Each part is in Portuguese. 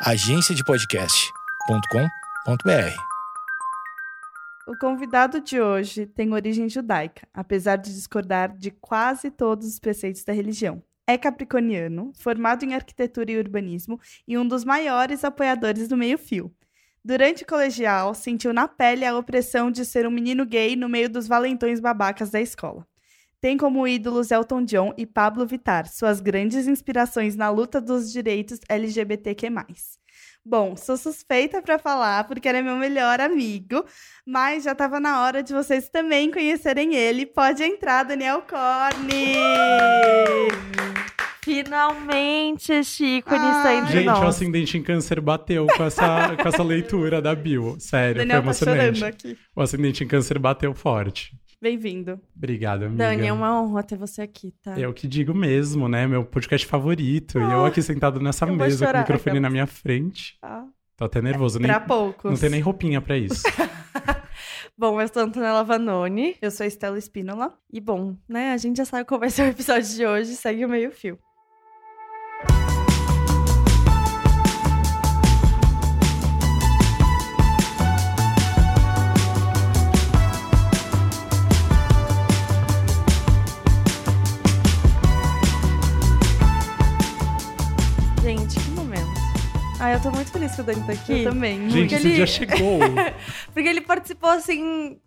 agenciadepodcast.com.br. O convidado de hoje tem origem judaica, apesar de discordar de quase todos os preceitos da religião. É capricorniano, formado em arquitetura e urbanismo e um dos maiores apoiadores do meio-fio. Durante o colegial, sentiu na pele a opressão de ser um menino gay no meio dos valentões babacas da escola. Tem como ídolos Elton John e Pablo Vittar, suas grandes inspirações na luta dos direitos LGBTQ+. Bom, sou suspeita para falar porque ele é meu melhor amigo, mas já estava na hora de vocês também conhecerem ele. Pode entrar, Daniel Corne! Finalmente, Chico, ele Ah. entre Gente, o nós. ascendente em câncer bateu com essa, com essa leitura da Bill. Sério, Daniel foi tá chorando emocionante. aqui. o ascendente em câncer bateu forte. Bem-vindo. Obrigado, amiga. Dani, é uma honra ter você aqui, tá? Eu que digo mesmo, né? Meu podcast favorito. e eu aqui sentado nessa mesa com o microfone na minha frente. Ah. Tô até nervoso. Nem, Para poucos. não tem nem roupinha pra isso. Bom, eu sou Antonella Vanoni. Eu sou Estela Espínola. E bom, né, a gente já sabe qual vai ser o episódio de hoje, segue o meio fio. Ah, eu tô muito feliz que o Dani tá aqui. Eu também. Gente, Porque esse ele- dia chegou. Porque ele participou assim.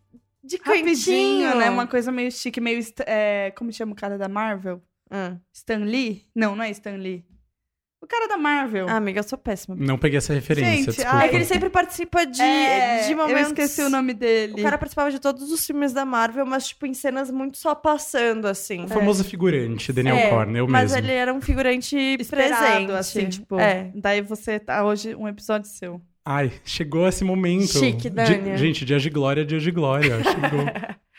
De Rapidinho, cantinho, né? Uma coisa meio chique, meio... É, como chama o cara da Marvel? Ah. Stan Lee? Não, não é Stan Lee. O cara da Marvel. Ah, amiga, eu sou péssima. Não peguei essa referência, Gente, desculpa. É que ele sempre participa de, É, de momentos. Eu esqueci o nome dele. O cara participava de todos os filmes da Marvel, mas, tipo, em cenas muito só passando, assim. O famoso figurante, Daniel É, Corn, eu mas mesmo. ele era um figurante Esperado, presente. assim, tipo. É. Daí você tá hoje um episódio seu. Ai, chegou esse momento. Chique, Dani. Gente, dias de glória, dias de glória. Chegou.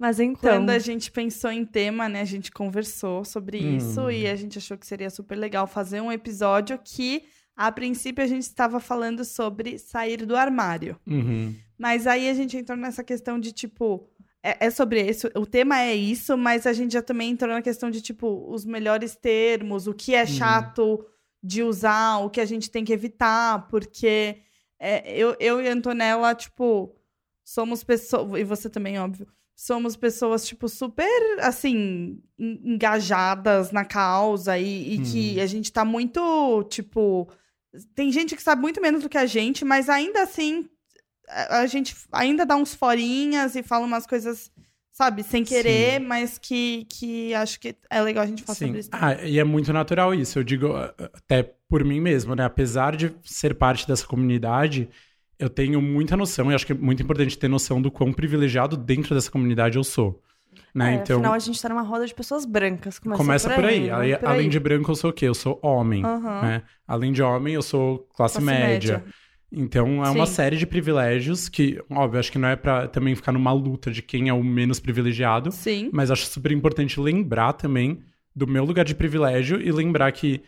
Mas então. Quando a gente pensou em tema, né, a gente conversou sobre Hum. isso e a gente achou que seria super legal fazer um episódio que, a princípio, a gente estava falando sobre sair do armário. Uhum. Mas aí a gente entrou nessa questão de, tipo, é, é sobre isso, o tema é isso, mas a gente já também entrou na questão de, tipo, os melhores termos, o que é chato de usar, o que a gente tem que evitar, porque é, eu, eu e a Antonella, tipo, somos pessoas, e você também, óbvio, somos pessoas, tipo, super, assim, en- engajadas na causa e, e que a gente tá muito, tipo. Tem gente que sabe muito menos do que a gente, mas ainda assim a a gente ainda dá uns forinhas e fala umas coisas, sabe, sem querer, mas que, que acho que é legal a gente falar Sim. sobre isso. Ah, e é muito natural isso. Eu digo até por mim mesmo, né? Apesar de ser parte dessa comunidade, eu tenho muita noção, e acho que é muito importante ter noção do quão privilegiado dentro dessa comunidade eu sou. Né? É, então, Afinal, a gente tá numa roda de pessoas brancas. Começa, começa por aí. né? Aí, Por além aí. de branco, eu sou o quê? Eu sou homem. Aham. né? Além de homem, eu sou classe, Classe média. média. Então, é uma Sim. série de privilégios que, óbvio, acho que não é pra também ficar numa luta de quem é o menos privilegiado, Sim. mas acho super importante lembrar também do meu lugar de privilégio e lembrar que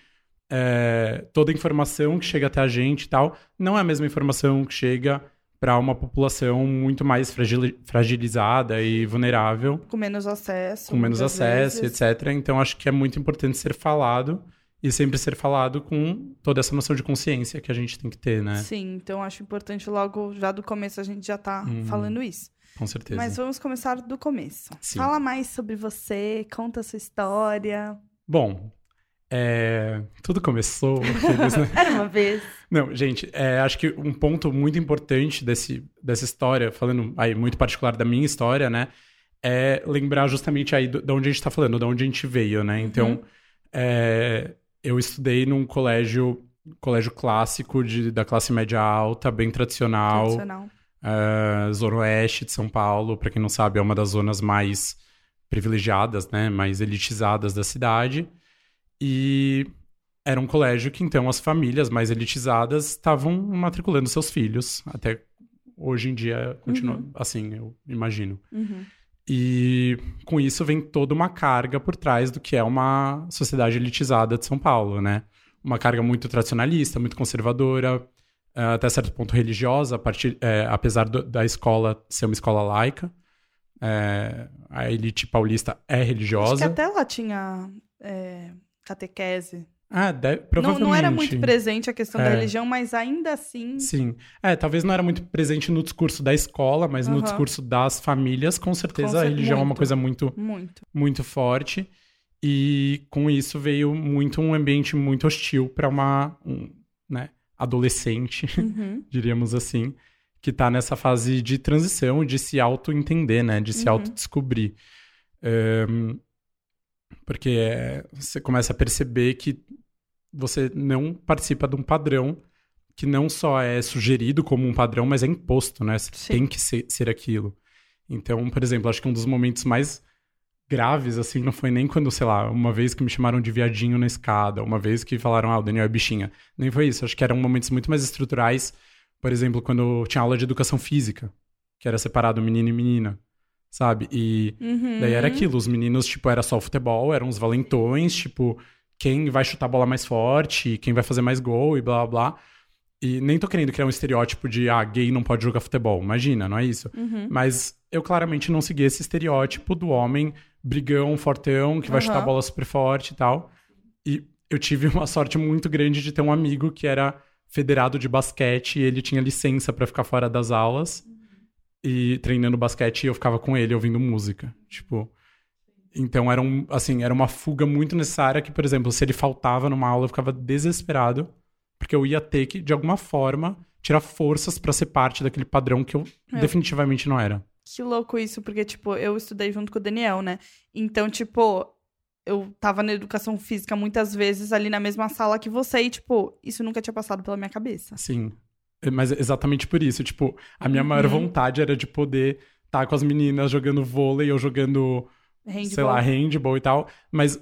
é, toda informação que chega até a gente e tal não é a mesma informação que chega para uma população muito mais fragili- fragilizada e vulnerável, Com menos acesso. com menos acesso, vezes. etc. Então, acho que é muito importante ser falado e sempre ser falado com toda essa noção de consciência que a gente tem que ter, né? Sim, então acho importante logo, já do começo, a gente já tá Uhum. falando isso. Com certeza. Mas vamos começar do começo. Sim. Fala mais sobre você, conta a sua história. Bom, é, tudo começou. aqueles, né? Era uma vez. Não, gente, é, acho que um ponto muito importante desse, dessa história, falando aí muito particular da minha história, né? É lembrar justamente aí de onde a gente tá falando, de onde a gente veio, né? Então, é, eu estudei num colégio, colégio clássico de, da classe média alta, bem tradicional, Tradicional. é, Zona Oeste de São Paulo, para quem não sabe, é uma das zonas mais privilegiadas, né? Mais elitizadas da cidade. E era um colégio que, então, as famílias mais elitizadas estavam matriculando seus filhos. Até hoje em dia continua assim, eu imagino. Uhum. E com isso vem toda uma carga por trás do que é uma sociedade elitizada de São Paulo, né? Uma carga muito tradicionalista, muito conservadora, eh, até certo ponto religiosa, a partir, eh, apesar do- da escola ser uma escola laica. Eh, a elite paulista é Acho que religiosa. até lá tinha é, catequese. Ah, de- Não, provavelmente. não era muito presente a questão da É. religião, mas ainda assim. Sim. É, talvez não era muito presente no discurso da escola, mas no Aham. discurso das famílias, com certeza Com a cer- religião é uma muito. coisa muito, Muito. muito forte. E com isso veio muito um ambiente muito hostil para uma um, né, adolescente, Uhum. diríamos assim, que tá nessa fase de transição, de se auto-entender, né? De se Uhum. auto-descobrir. Ahn, porque é, você começa a perceber que você não participa de um padrão que não só é sugerido como um padrão, mas é imposto, né? Você Sim. tem que ser, ser aquilo. Então, por exemplo, acho que um dos momentos mais graves, assim, não foi nem quando, sei lá, uma vez que me chamaram de viadinho na escada, uma vez que falaram, ah, o Daniel é bichinha. Nem foi isso. Acho que eram momentos muito mais estruturais. Por exemplo, quando tinha aula de educação física, que era separado menino e menina, sabe? E Uhum. daí era aquilo, os meninos, tipo, era só o futebol, eram os valentões, tipo, quem vai chutar a bola mais forte, quem vai fazer mais gol e blá blá blá. E nem tô querendo criar um estereótipo de, ah, gay não pode jogar futebol. Imagina, não é isso. Uhum. Mas eu claramente não segui esse estereótipo do homem brigão, fortão, que vai chutar a bola super forte e tal. E eu tive uma sorte muito grande de ter um amigo que era federado de basquete e ele tinha licença pra ficar fora das aulas e treinando basquete e eu ficava com ele ouvindo música, tipo. Então era um, assim, era uma fuga muito necessária que, por exemplo, se ele faltava numa aula, eu ficava desesperado, porque eu ia ter que de alguma forma tirar forças pra ser parte daquele padrão que eu É. definitivamente não era. Que louco isso, porque, tipo, eu estudei junto com o Daniel, né? Então, tipo, eu tava na educação física muitas vezes ali na mesma sala que você e, tipo, isso nunca tinha passado pela minha cabeça. Sim. É, Mas exatamente por isso, tipo, a minha maior Uhum. vontade era de poder estar com as meninas jogando vôlei ou jogando, sei Handball. lá, handball e tal, mas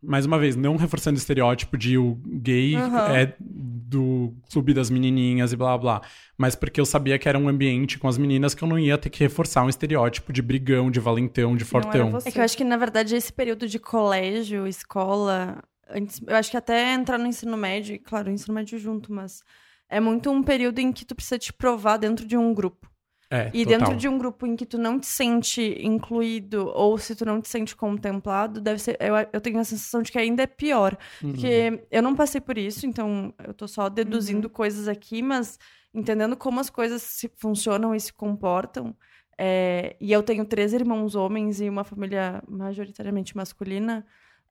mais uma vez, não reforçando o estereótipo de o gay Aham. é do clube das menininhas e blá blá, mas porque eu sabia que era um ambiente com as meninas que eu não ia ter que reforçar um estereótipo de brigão, de valentão, de fortão. É que eu acho que, na verdade, esse período de colégio, escola, antes, eu acho que até entrar no ensino médio, e, claro, o ensino médio junto, mas é muito um período em que tu precisa te provar dentro de um grupo. É, E total. dentro de um grupo em que tu não te sente incluído ou se tu não te sente contemplado, deve ser. Eu, eu tenho a sensação de que ainda é pior. Uhum. Porque eu não passei por isso, então eu tô só deduzindo coisas aqui, mas entendendo como as coisas se funcionam e se comportam. é, e eu tenho três irmãos homens e uma família majoritariamente masculina.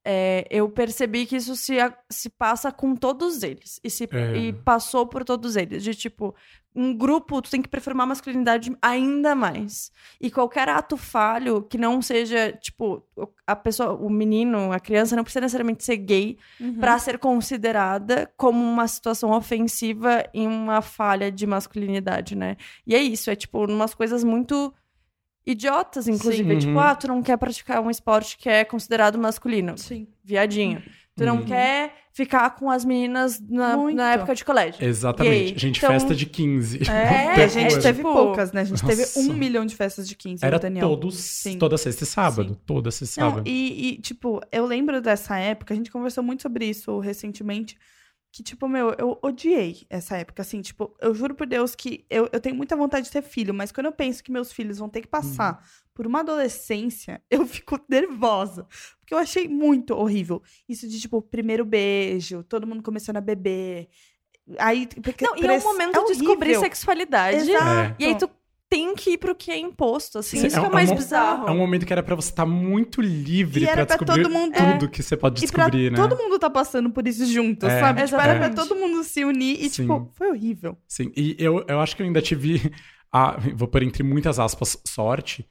É, eu percebi que isso se, se passa com todos eles. E, se, É. e passou por todos eles. De tipo, um grupo, tu tem que performar a masculinidade ainda mais. E qualquer ato falho que não seja, tipo, a pessoa, o menino, a criança não precisa necessariamente ser gay Uhum. pra ser considerada como uma situação ofensiva e uma falha de masculinidade, né? E é isso, é tipo, umas coisas muito idiotas, inclusive. Sim. Tipo, Uhum. ah, tu não quer praticar um esporte que é considerado masculino. Sim. Viadinho. Tu não Uhum. quer ficar com as meninas na, na época de colégio. Exatamente. Gay. Gente, Então- festa de 15. É, a gente teve tipo- poucas, né? A gente teve Nossa. um milhão de festas de 15 Era no Daniel. todos, Sim. toda sexta e sábado. Sim. Toda sexta e Não, sábado. e, e, tipo, eu lembro dessa época, a gente conversou muito sobre isso recentemente, que, tipo, meu, eu odiei essa época, assim, tipo, eu juro por Deus que eu, eu tenho muita vontade de ter filho, mas quando eu penso que meus filhos vão ter que passar Uhum. por uma adolescência, eu fico nervosa, porque eu achei muito horrível. Isso de, tipo, primeiro beijo, todo mundo começando a beber, aí... Porque Não, e é um momento de descobrir sexualidade. Exato. E aí tu tem que ir pro que é imposto, assim. Sim, isso é que é o mais é um- bizarro. É um momento que era pra você estar muito livre pra descobrir todo mundo- tudo que você pode descobrir, né? todo mundo tá passando por isso junto, É, sabe? Tipo, era pra todo mundo se unir e, Sim. tipo, foi horrível. Sim, e eu, eu acho que eu ainda tive a, vou pôr entre muitas aspas, sorte.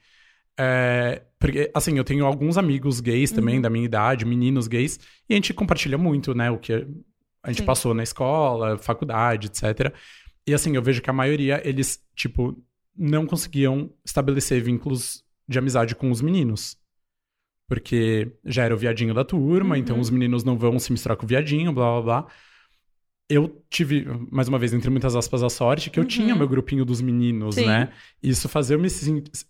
É, porque, assim, eu tenho alguns amigos gays também, Uhum. da minha idade, meninos gays, e a gente compartilha muito, né, o que a gente Sim. passou na escola, faculdade, etc. E, assim, eu vejo que a maioria, eles, tipo, não conseguiam estabelecer vínculos de amizade com os meninos. Porque já era o viadinho da turma, Uhum. então os meninos não vão se misturar com o viadinho, blá blá blá. Eu tive, mais uma vez, entre muitas aspas, a sorte que eu Uhum. tinha meu grupinho dos meninos, Sim. né? Isso fazia eu me,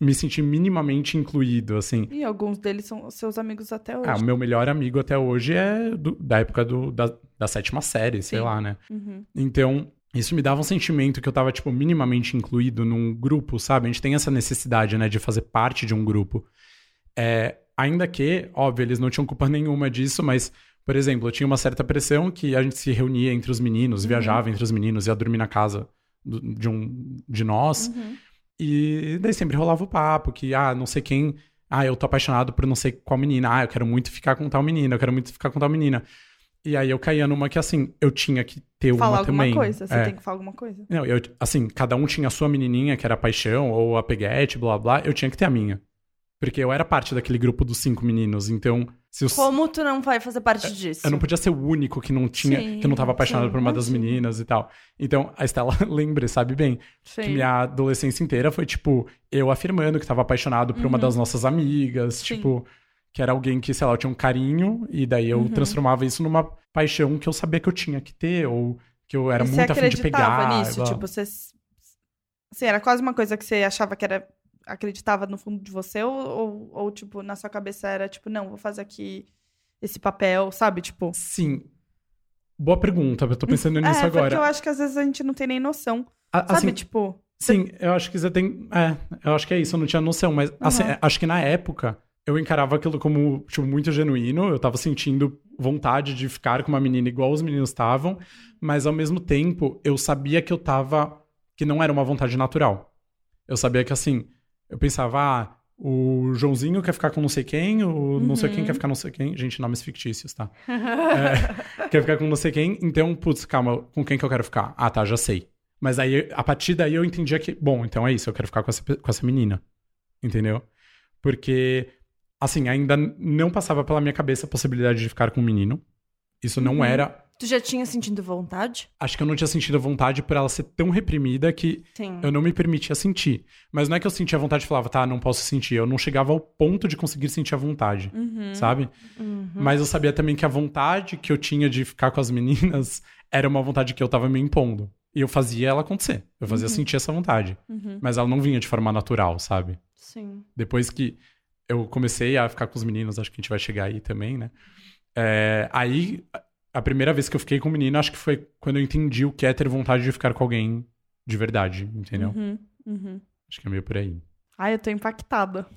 me sentir minimamente incluído, assim. E alguns deles são seus amigos até hoje. Ah, o meu melhor amigo até hoje é do- da época do, da, da sétima série, sei Sim. lá, né? Uhum. Então, isso me dava um sentimento que eu tava, tipo, minimamente incluído num grupo, sabe? A gente tem essa necessidade, né, de fazer parte de um grupo. É, ainda que, óbvio, eles não tinham culpa nenhuma disso, mas, Por exemplo, eu tinha uma certa pressão que a gente se reunia entre os meninos, Uhum. viajava entre os meninos, ia dormir na casa do- de um de nós. Uhum. E daí sempre rolava o papo que, ah, não sei quem. Ah, eu tô apaixonado por não sei qual menina. Ah, eu quero muito ficar com tal menina, eu quero muito ficar com tal menina. E aí eu caía numa que, assim, eu tinha que ter uma Falar alguma também. coisa, você É. tem que falar alguma coisa. Não, eu, assim, cada um tinha a sua menininha, que era a paixão, ou a peguete, blá blá. Eu tinha que ter a minha. Porque eu era parte daquele grupo dos cinco meninos. Então. Como tu não vai fazer parte disso? Eu não podia ser o único que não tinha, Sim, que não tava apaixonado sim, por uma das imagino. meninas e tal. Então, a Estela lembra, sabe bem, Sim. que minha adolescência inteira foi, tipo, eu afirmando que tava apaixonado por uma das nossas amigas, Uhum. Sim. tipo, que era alguém que, sei lá, eu tinha um carinho, e daí eu Uhum. transformava isso numa paixão que eu sabia que eu tinha que ter, ou que eu era E você muito afim de pegar. nisso? Tipo, você. Assim, era quase uma coisa que você achava que era. Acreditava no fundo de você, ou, ou, ou, tipo, na sua cabeça era tipo, não, vou fazer aqui esse papel, sabe? Tipo. Sim. Boa pergunta, eu tô pensando nisso é, agora. porque eu acho que às vezes a gente não tem nem noção. A- Sabe, assim, tipo. Sim, eu acho que você tem. É, eu acho que é isso, eu não tinha noção, mas assim, Aham. acho que na época eu encarava aquilo como, tipo, muito genuíno. Eu tava sentindo vontade de ficar com uma menina igual os meninos estavam, mas ao mesmo tempo eu sabia que eu tava. que não era uma vontade natural. Eu sabia que assim, eu pensava, ah, o Joãozinho quer ficar com não sei quem, o não sei quem Uhum. quer ficar com não sei quem. Gente, nomes fictícios, tá? É, quer ficar com não sei quem, então, putz, calma, com quem que eu quero ficar? Ah, tá, já sei. Mas aí, a partir daí eu entendia que, bom, então é isso, eu quero ficar com essa, com essa menina. Entendeu? Porque, assim, ainda não passava pela minha cabeça a possibilidade de ficar com um menino. Isso não Uhum. era. Tu já tinha sentido vontade? Acho que eu não tinha sentido vontade por ela ser tão reprimida que Sim. eu não me permitia sentir. Mas não é que eu sentia vontade e falava, tá, não posso sentir. Eu não chegava ao ponto de conseguir sentir a vontade, Uhum. sabe? Uhum. Mas eu sabia também que a vontade que eu tinha de ficar com as meninas era uma vontade que eu tava me impondo. E eu fazia ela acontecer. Eu fazia Uhum. sentir essa vontade. Uhum. Mas ela não vinha de forma natural, sabe? Sim. Depois que eu comecei a ficar com os meninos, acho que a gente vai chegar aí também, né? É, aí, a primeira vez que eu fiquei com um menino, acho que foi quando eu entendi o que é ter vontade de ficar com alguém de verdade, entendeu? Uhum. Uhum. Acho que é meio por aí. Ai, eu tô impactada.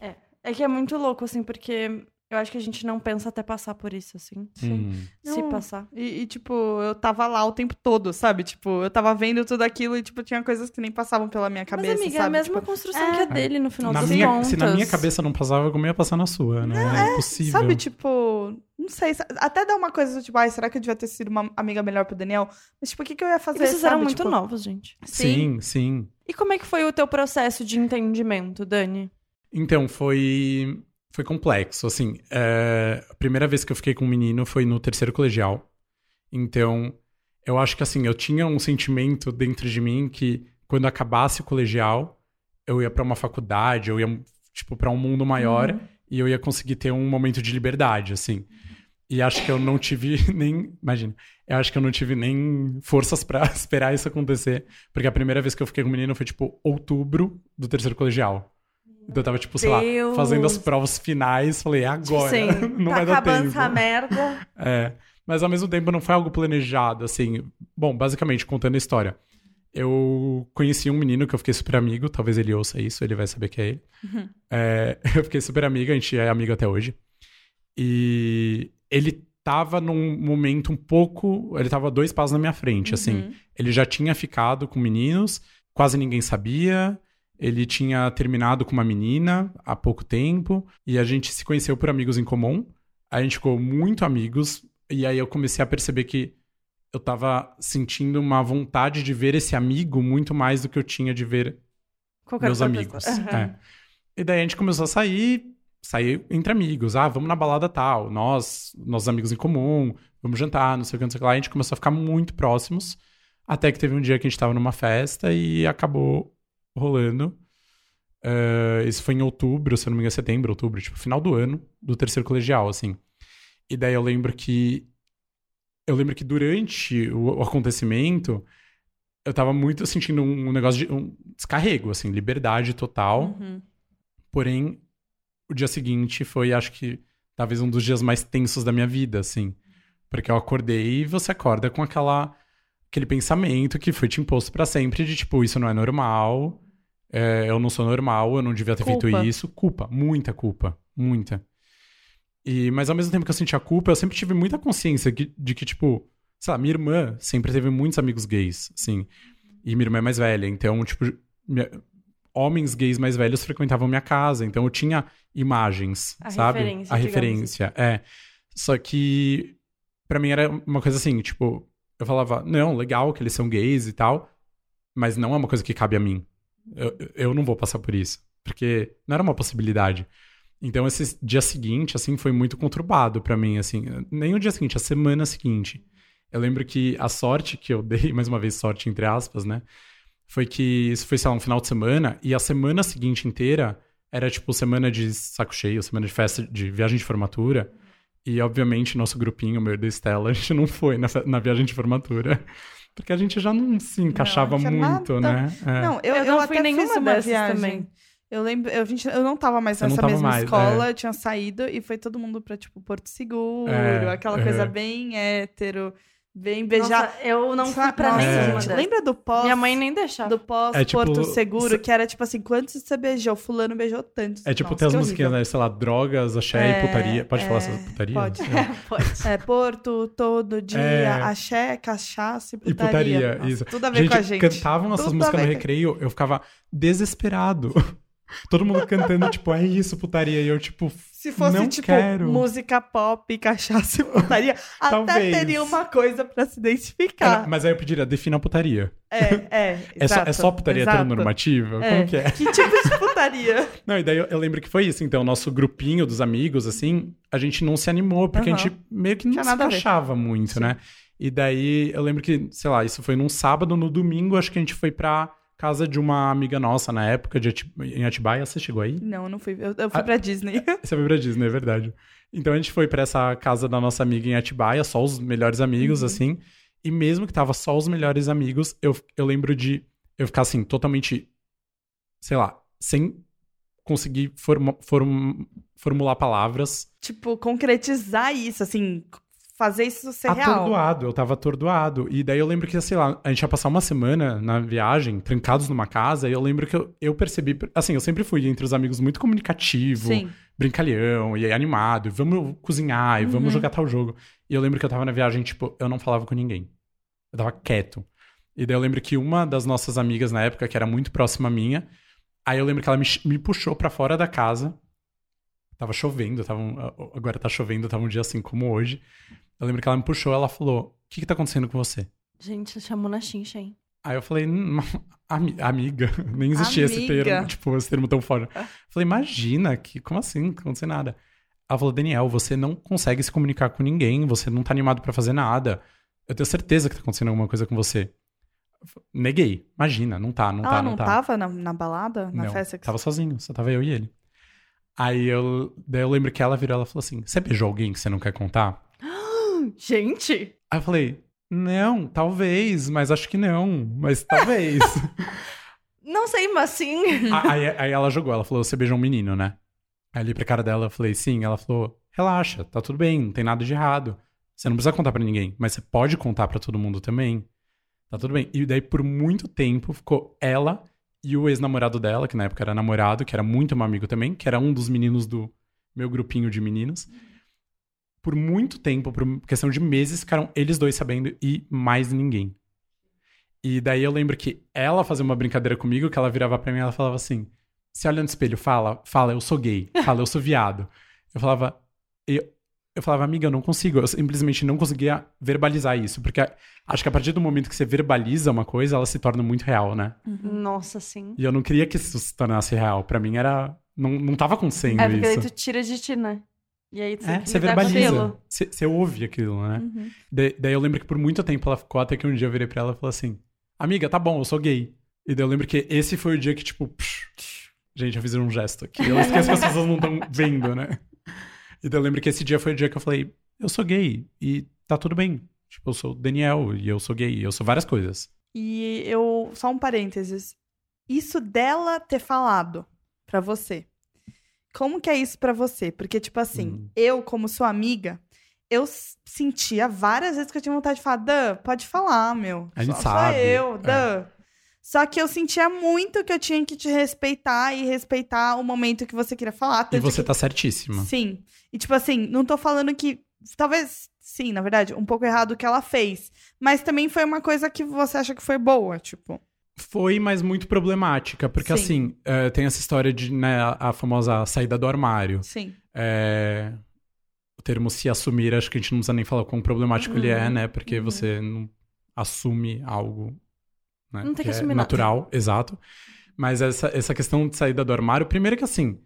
É que é muito louco, assim, porque eu acho que a gente não pensa até passar por isso, assim. Hum. Se Não. passar. E, e, tipo, eu tava lá o tempo todo, sabe? Tipo, eu tava vendo tudo aquilo e, tipo, tinha coisas que nem passavam pela minha cabeça, Mas, amiga, sabe? é a mesma Tipo, construção é. que a dele no final Na das minha, contas. se na minha cabeça não passava, como ia passar na sua, né? É, impossível. Sabe, tipo, não sei, até dá uma coisa do tipo, ai, será que eu devia ter sido uma amiga melhor pro Daniel? Mas, tipo, o que, que eu ia E fazer? vocês eram sabe? muito Tipo, novos, gente. Sim, sim. E como é que foi o teu processo de entendimento, Dani? Então, foi, foi complexo, assim. é, a primeira vez que eu fiquei com um menino foi no terceiro colegial. Então, eu acho que, assim, eu tinha um sentimento dentro de mim que quando acabasse o colegial, eu ia pra uma faculdade, eu ia, tipo, pra um mundo maior e eu ia conseguir ter um momento de liberdade, assim. E acho que eu não tive nem. Imagina. Eu acho que eu não tive nem forças pra esperar isso acontecer. Porque a primeira vez que eu fiquei com o menino foi, tipo, outubro do terceiro colegial. Então eu tava, tipo, sei lá, Deus. fazendo as provas finais. Falei, "É agora. Sim, não tá vai dar tempo. essa merda. É. Mas ao mesmo tempo não foi algo planejado, assim. Bom, basicamente, contando a história. Eu conheci um menino que eu fiquei super amigo, talvez ele ouça isso, ele vai saber que é ele. É, eu fiquei super amigo, a gente é amigo até hoje. E ele tava num momento um pouco. Ele tava dois passos na minha frente, assim. Uhum. Ele já tinha ficado com meninos, quase ninguém sabia. Ele tinha terminado com uma menina há pouco tempo. E a gente se conheceu por amigos em comum. A gente ficou muito amigos. E aí eu comecei a perceber que eu tava sentindo uma vontade de ver esse amigo muito mais do que eu tinha de ver Qualquer meus amigos. Aham. É. E daí a gente começou a sair, sair entre amigos. Ah, vamos na balada tal. Nós, nossos amigos em comum, vamos jantar, não sei o que, não sei o que lá. A gente começou a ficar muito próximos. Até que teve um dia que a gente tava numa festa e acabou rolando. Eh, isso foi em outubro, se eu não me engano, setembro, outubro, tipo, final do ano, do terceiro colegial, assim. E daí eu lembro que. Eu lembro que durante o, o acontecimento, eu tava muito sentindo um, um negócio de um descarrego, assim, liberdade total. Uhum. Porém, o dia seguinte foi, acho que, talvez um dos dias mais tensos da minha vida, assim. Porque eu acordei e você acorda com aquela, aquele pensamento que foi te imposto pra sempre de, tipo, isso não é normal, é, eu não sou normal, eu não devia ter feito Culpa. isso. Culpa, muita culpa, muita. E, mas ao mesmo tempo que eu sentia culpa, eu sempre tive muita consciência de, de que, tipo, sei lá, minha irmã sempre teve muitos amigos gays, assim. E minha irmã é mais velha, então, tipo, minha- homens gays mais velhos frequentavam minha casa, então eu tinha imagens, A sabe? referência, A referência, é. Só que pra mim era uma coisa assim, tipo, eu falava, não, legal que eles são gays e tal, mas não é uma coisa que cabe a mim. Eu, eu não vou passar por isso, porque não era uma possibilidade. Então esse dia seguinte, assim, foi muito conturbado pra mim, assim, nem o dia seguinte, a semana seguinte. Eu lembro que a sorte que eu dei, mais uma vez sorte entre aspas, né, foi que isso foi, sei lá, um final de semana, e a semana seguinte inteira era, tipo, semana de saco cheio, semana de festa, de viagem de formatura, e, obviamente, nosso grupinho, meu e da Estela, a gente não foi na viagem de formatura, porque a gente já não se encaixava tinha muito, nada. né? É. Não, eu, Eu eu, não até fui nenhuma fiz uma viagem. também. Eu lembro, eu, gente, eu não tava mais Você não nessa tava mesma mais, escola, é. eu tinha saído e foi todo mundo pra, tipo, Porto Seguro, É, aquela é. coisa bem hétero, bem beijar. Nossa, eu não fui pra Nossa, nenhuma gente, dessas. Lembra do pós? Minha mãe nem deixava. do pós É tipo, Porto Seguro, que era tipo assim, quantos você beijou? Fulano beijou tantos. É tipo, Nossa, tem as musiquinhas, né? Sei lá, drogas, axé É, e putaria. Pode falar é, essas putaria? pode. É. Pode. É, Porto, todo dia, É. axé, cachaça e E putaria. putaria, Nossa, isso. Tudo a ver gente, com a gente. cantavam essas músicas no recreio, eu ficava desesperado. Todo mundo cantando, tipo, é isso, putaria. E eu, tipo, Se fosse, não tipo, quero. música pop, cachaça e putaria, até Talvez. teria uma coisa pra se É, identificar. mas aí eu pediria, defina a putaria. É, é. É só, é exato, só putaria exato. heteronormativa? É. Como que é? Que tipo de putaria? Não, e daí eu, eu lembro que foi isso. Então, nosso grupinho dos amigos, assim, a gente não se animou, porque a Aham. gente meio que não Tinha se nada a ver. encaixava muito, né? E daí eu lembro que, sei lá, isso foi num sábado, no domingo, acho que a gente foi pra casa de uma amiga nossa na época, de em Atibaia. Você chegou aí? Não, eu não fui. Eu, eu fui Ah. pra Disney. Você foi pra Disney, é verdade. Então a gente foi pra essa casa da nossa amiga em Atibaia, só os melhores amigos, Uhum. assim. E mesmo que tava só os melhores amigos, eu, eu lembro de eu ficar assim, totalmente, sei lá, sem conseguir formu- form- formular palavras. tipo, concretizar isso, assim, fazer isso ser real. atordoado, eu tava atordoado. E daí eu lembro que, sei lá, a gente ia passar uma semana na viagem, trancados numa casa, e eu lembro que eu, eu percebi, assim, eu sempre fui entre os amigos muito comunicativo, Sim. brincalhão, e animado, e vamos cozinhar, e vamos Uhum. jogar tal jogo. E eu lembro que eu tava na viagem, tipo, eu não falava com ninguém. Eu tava quieto. E daí eu lembro que uma das nossas amigas na época, que era muito próxima minha, aí eu lembro que ela me, me puxou pra fora da casa. Tava chovendo, tava um- agora tá chovendo, tava um dia assim como hoje. Eu lembro que ela me puxou, ela falou: O que que tá acontecendo com você? Gente, chamou na chincha, hein? Aí eu falei, "Hum, ami- amiga, nem existia esse Amiga. termo, tipo, esse termo tão forte. Eu falei, imagina, que, como assim? Não aconteceu nada. Ela falou, Daniel, você não consegue se comunicar com ninguém, você não tá animado pra fazer nada. Eu tenho certeza que tá acontecendo alguma coisa com você. Neguei, imagina, não tá, não Ela tá, não, não tá. tava na, na balada? Na não, festa que tava sozinho, só tava eu e ele. Aí eu, daí eu lembro que ela virou, ela falou assim, você beijou alguém que você não quer contar? Gente! Aí eu falei, não, talvez, mas acho que não, mas talvez. Não sei, mas sim. aí, aí ela jogou, ela falou, você beijou um menino, né? Aí eu olhei pra cara dela, eu falei, sim. Ela falou, relaxa, tá tudo bem, não tem nada de errado. Você não precisa contar pra ninguém, mas você pode contar pra todo mundo também. Tá tudo bem. E daí, por muito tempo, ficou ela e o ex-namorado dela, que na época era namorado, que era muito meu amigo também, que era um dos meninos do meu grupinho de meninos. Por muito tempo, por questão de meses, ficaram eles dois sabendo e mais ninguém. E daí eu lembro que ela fazia uma brincadeira comigo, que ela virava pra mim e ela falava assim: Você olha no espelho, fala, fala, eu sou gay, fala, eu sou viado. Eu falava, eu, eu falava, amiga, eu não consigo, eu simplesmente não conseguia verbalizar isso, porque acho que a partir do momento que você verbaliza uma coisa, ela se torna muito real, né? Nossa, sim. E eu não queria que isso se tornasse real. Pra mim era. Não, não tava acontecendo É, porque daí isso. tu tira de ti, né? E aí tem É, você verbaliza. Você você ouve aquilo, né? Uhum. Da- Daí eu lembro que por muito tempo ela ficou, até que um dia eu virei pra ela e falei assim: Amiga, tá bom, eu sou gay. E daí eu lembro que esse foi o dia que, tipo, psh, gente, eu fiz um gesto aqui. Eu esqueço que as pessoas não estão vendo, né? E daí eu lembro que esse dia foi o dia que eu falei: Eu sou gay e tá tudo bem. Tipo, eu sou Daniel e eu sou gay, e eu sou várias coisas. E eu. Só um parênteses. Isso dela ter falado pra você. Como que é isso pra você? Porque, tipo assim, Hum. eu, como sua amiga, eu sentia várias vezes que eu tinha vontade de falar, Dan, pode falar, meu. A gente Só- sabe, Sou eu, é. Dan. Só que eu sentia muito que eu tinha que te respeitar e respeitar o momento que você queria falar. E você que- tá certíssima. Sim. E tipo assim, não tô falando que. Talvez, sim, na verdade, um pouco errado o que ela fez. Mas também foi uma coisa que você acha que foi boa, tipo. Foi, mas muito problemática, porque Sim. assim, é, tem essa história de, né, a famosa saída do armário. Sim. É, O termo se assumir, acho que a gente não precisa nem falar quão problemático ele é, Uhum, né? Porque uhum. você não assume algo né, Não tem que é assumir nada. natural, exato. Mas essa, essa questão de saída do armário, primeiro que assim,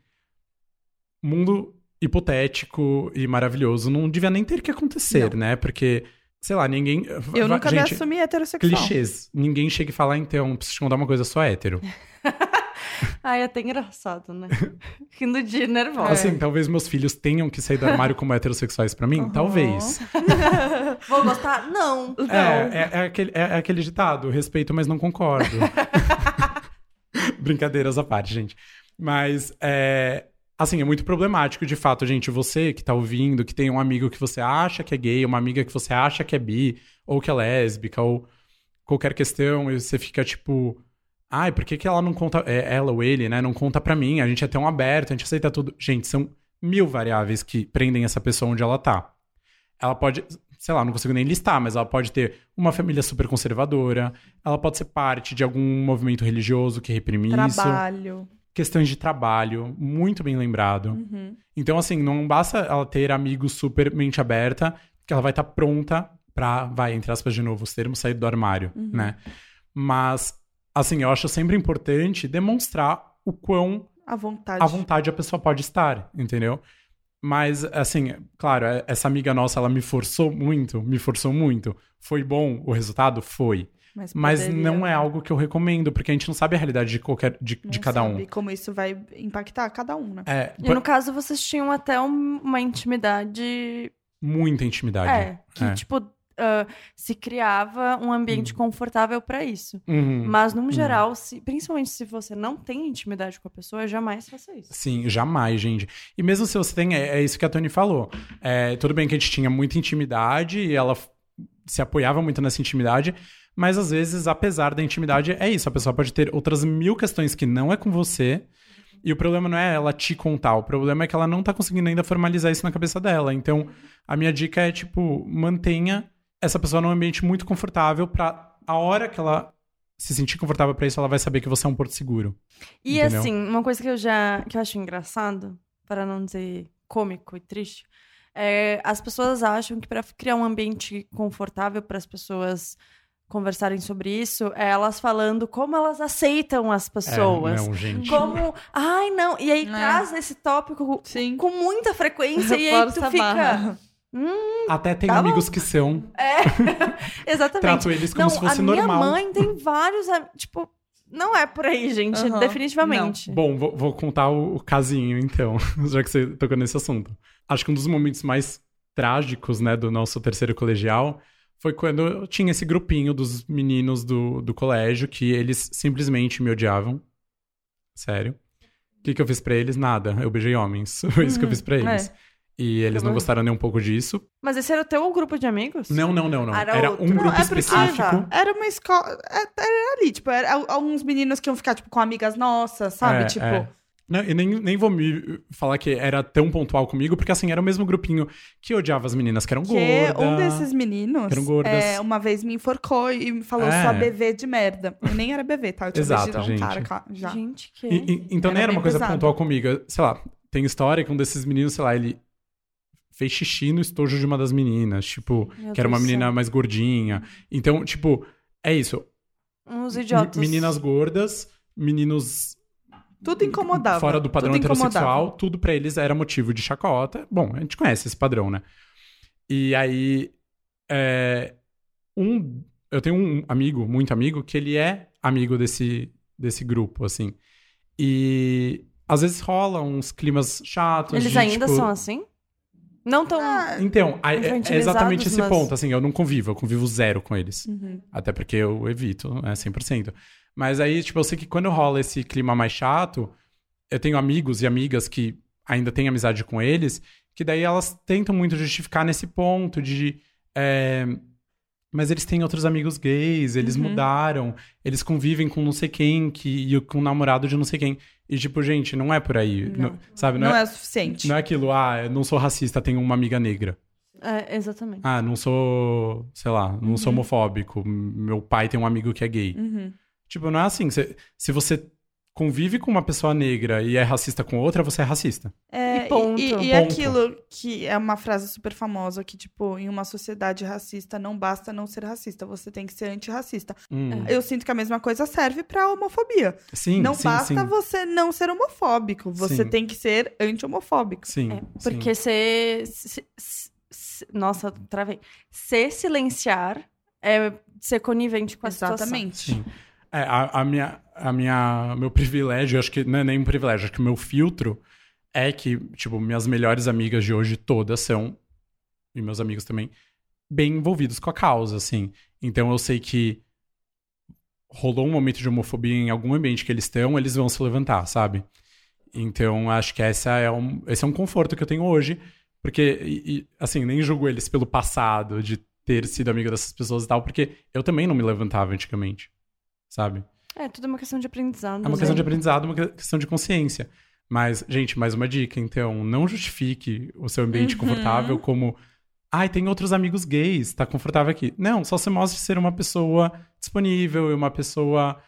mundo hipotético e maravilhoso não devia nem ter que acontecer, Não. né? Porque, sei lá, ninguém... Eu va- nunca me gente, assumi heterossexual. clichês. Ninguém chega e fala, ah, então, preciso te contar uma coisa, sou hétero. Ai, é até engraçado, né? Rindo de nervosa. Assim, talvez meus filhos tenham que sair do armário como heterossexuais pra mim? Uhum. Talvez. Vou gostar? Não. É, é, é aquele, é, é aquele ditado, respeito, mas não concordo. Brincadeiras à parte, gente. Mas, é, assim, é muito problemático, de fato, gente. Você que tá ouvindo, que tem um amigo que você acha que é gay, uma amiga que você acha que é bi, ou que é lésbica, ou qualquer questão, e você fica tipo. Ai, por que, que ela não conta. é, ela ou ele, né? Não conta pra mim. A gente é tão aberto, a gente aceita tudo. Gente, são mil variáveis que prendem essa pessoa onde ela tá. Ela pode, sei lá, não consigo nem listar, mas ela pode ter uma família super conservadora, ela pode ser parte de algum movimento religioso que reprime isso. Trabalho. Questões de trabalho, muito bem lembrado. Uhum. Então, assim, não basta ela ter amigos super mente aberta, que ela vai estar pronta pra, vai, entre aspas de novo, os termos, sair do armário, Uhum. né? Mas, assim, eu acho sempre importante demonstrar o quão À vontade. à vontade a pessoa pode estar, entendeu? Mas, assim, claro, é- essa amiga nossa, ela me forçou muito, me forçou muito. Foi bom o resultado? Foi. Mas poderia- não é algo que eu recomendo, porque a gente não sabe a realidade de qualquer de, de não cada sabe um. como isso vai impactar cada um, né? É, E no caso, vocês tinham até um- uma intimidade. muita intimidade. É, que, É. tipo, ah, se criava um ambiente confortável pra isso. Uhum. Mas, num geral, se, principalmente se você não tem intimidade com a pessoa, jamais faça isso. Sim, jamais, gente. E mesmo se você tem, é, é isso que a Tony falou. É, tudo bem que a gente tinha muita intimidade e ela se apoiava muito nessa intimidade, mas às vezes, apesar da intimidade, é isso. A pessoa pode ter outras mil questões que não é com você. E o problema não é ela te contar, o problema é que ela não tá conseguindo ainda formalizar isso na cabeça dela. Então, a minha dica é, tipo, mantenha essa pessoa num ambiente muito confortável pra a hora que ela se sentir confortável pra isso, ela vai saber que você é um porto seguro. E Entendeu? assim, uma coisa que eu já que eu acho engraçado, para não dizer cômico e triste, é as pessoas acham que para criar um ambiente confortável para as pessoas conversarem sobre isso, é elas falando como elas aceitam as pessoas. É, não, gente. Como, ai, não, e aí É. traz esse tópico Sim. com muita frequência e aí tu fica, barra. Até tem Tá bom. amigos que são. é, exatamente. Trato eles como não, se fosse a minha normal. mãe tem vários, tipo, não é por aí, gente, Aham. definitivamente. Bom, vou, vou contar o, o casinho, então, já que você tocou nesse assunto. Acho que um dos momentos mais trágicos, né, do nosso terceiro colegial foi quando eu tinha esse grupinho dos meninos do, do colégio que eles simplesmente me odiavam. Sério. O que, que eu fiz pra eles? Nada. Eu beijei homens. Foi isso que eu fiz pra eles. E eles não gostaram nem um pouco disso. Mas esse era o teu grupo de amigos? Não, não, não, não. Era Era um grupo Não, é específico. Ah, tá. Era uma escola. é- Era ali, tipo, era alguns meninos que iam ficar, tipo, com amigas nossas, sabe? É, tipo. É. Não, e nem, nem vou me falar que era tão pontual comigo, porque assim, era o mesmo grupinho que odiava as meninas que eram Que gordas. um desses meninos eram gordas. é, uma vez me enforcou e me falou É. sua BV de merda. Eu nem era BV, tá? Eu tinha Exato, beijado um gente. cara ca- já. Gente, que... E- e- então Era nem era bem uma coisa pesado. pontual comigo. Sei lá, tem história que um desses meninos, sei lá, ele fez xixi no estojo de uma das meninas, tipo, Meu que era uma menina céu. mais gordinha. Então, tipo, é isso. Uns idiotas. M- Meninas gordas, meninos Tudo incomodava. fora do padrão tudo heterossexual, incomodava. tudo pra eles era motivo de chacota. Bom, a gente conhece esse padrão, né? E aí, é, um, eu tenho um amigo, muito amigo, que ele é amigo desse, desse grupo, assim. E às vezes rola uns climas chatos. Eles de, ainda tipo, são assim? Não tão... Ah, Então, aí é- é exatamente esse mas- ponto, assim, eu não convivo, eu convivo zero com eles. uhum. Até porque eu evito, né, 100%. Mas aí, tipo, eu sei que quando rola esse clima mais chato, eu tenho amigos e amigas que ainda têm amizade com eles, que daí elas tentam muito justificar nesse ponto de... é, mas eles têm outros amigos gays, eles Uhum. mudaram, eles convivem com não sei quem, que, e com o namorado de não sei quem. E tipo, gente, não é por aí. Não. não- sabe? Não, Não, é... é, o suficiente. não é aquilo, ah, eu não sou racista, tenho uma amiga negra. É, exatamente. Ah, não sou, sei lá, não sou homofóbico. Meu pai tem um amigo que é gay. Uhum. Tipo, não é assim. Se, se você convive com uma pessoa negra e é racista com outra, você é racista. É, E ponto. E, e Ponto. aquilo que é uma frase super famosa, que, tipo, em uma sociedade racista, não basta não ser racista, você tem que ser antirracista. Hum. Eu sinto que a mesma coisa serve pra homofobia. Sim, não sim, basta sim. você não ser homofóbico, você Sim. tem que ser anti-homofóbico. Sim, É, sim. porque ser. se- se- se- nossa, travei. Se silenciar é ser conivente com a Exatamente. Sim. É, a, a minha, a minha, meu privilégio, acho que não é nem um privilégio, acho que o meu filtro é que, tipo, minhas melhores amigas de hoje todas são, e meus amigos também, bem envolvidos com a causa, assim. Então eu sei que rolou um momento de homofobia em algum ambiente que eles estão, eles vão se levantar, sabe? Então acho que essa é um, esse é um conforto que eu tenho hoje, porque, e- e, assim, nem julgo eles pelo passado de ter sido amigo dessas pessoas e tal, porque eu também não me levantava antigamente, sabe? É, tudo é uma questão de aprendizado. É uma né? questão de aprendizado, uma que- questão de consciência. Mas, gente, mais uma dica, então, não justifique o seu ambiente Uhum. confortável como, ai, tem outros amigos gays, tá confortável aqui. Não, só se mostre ser uma pessoa disponível e uma pessoa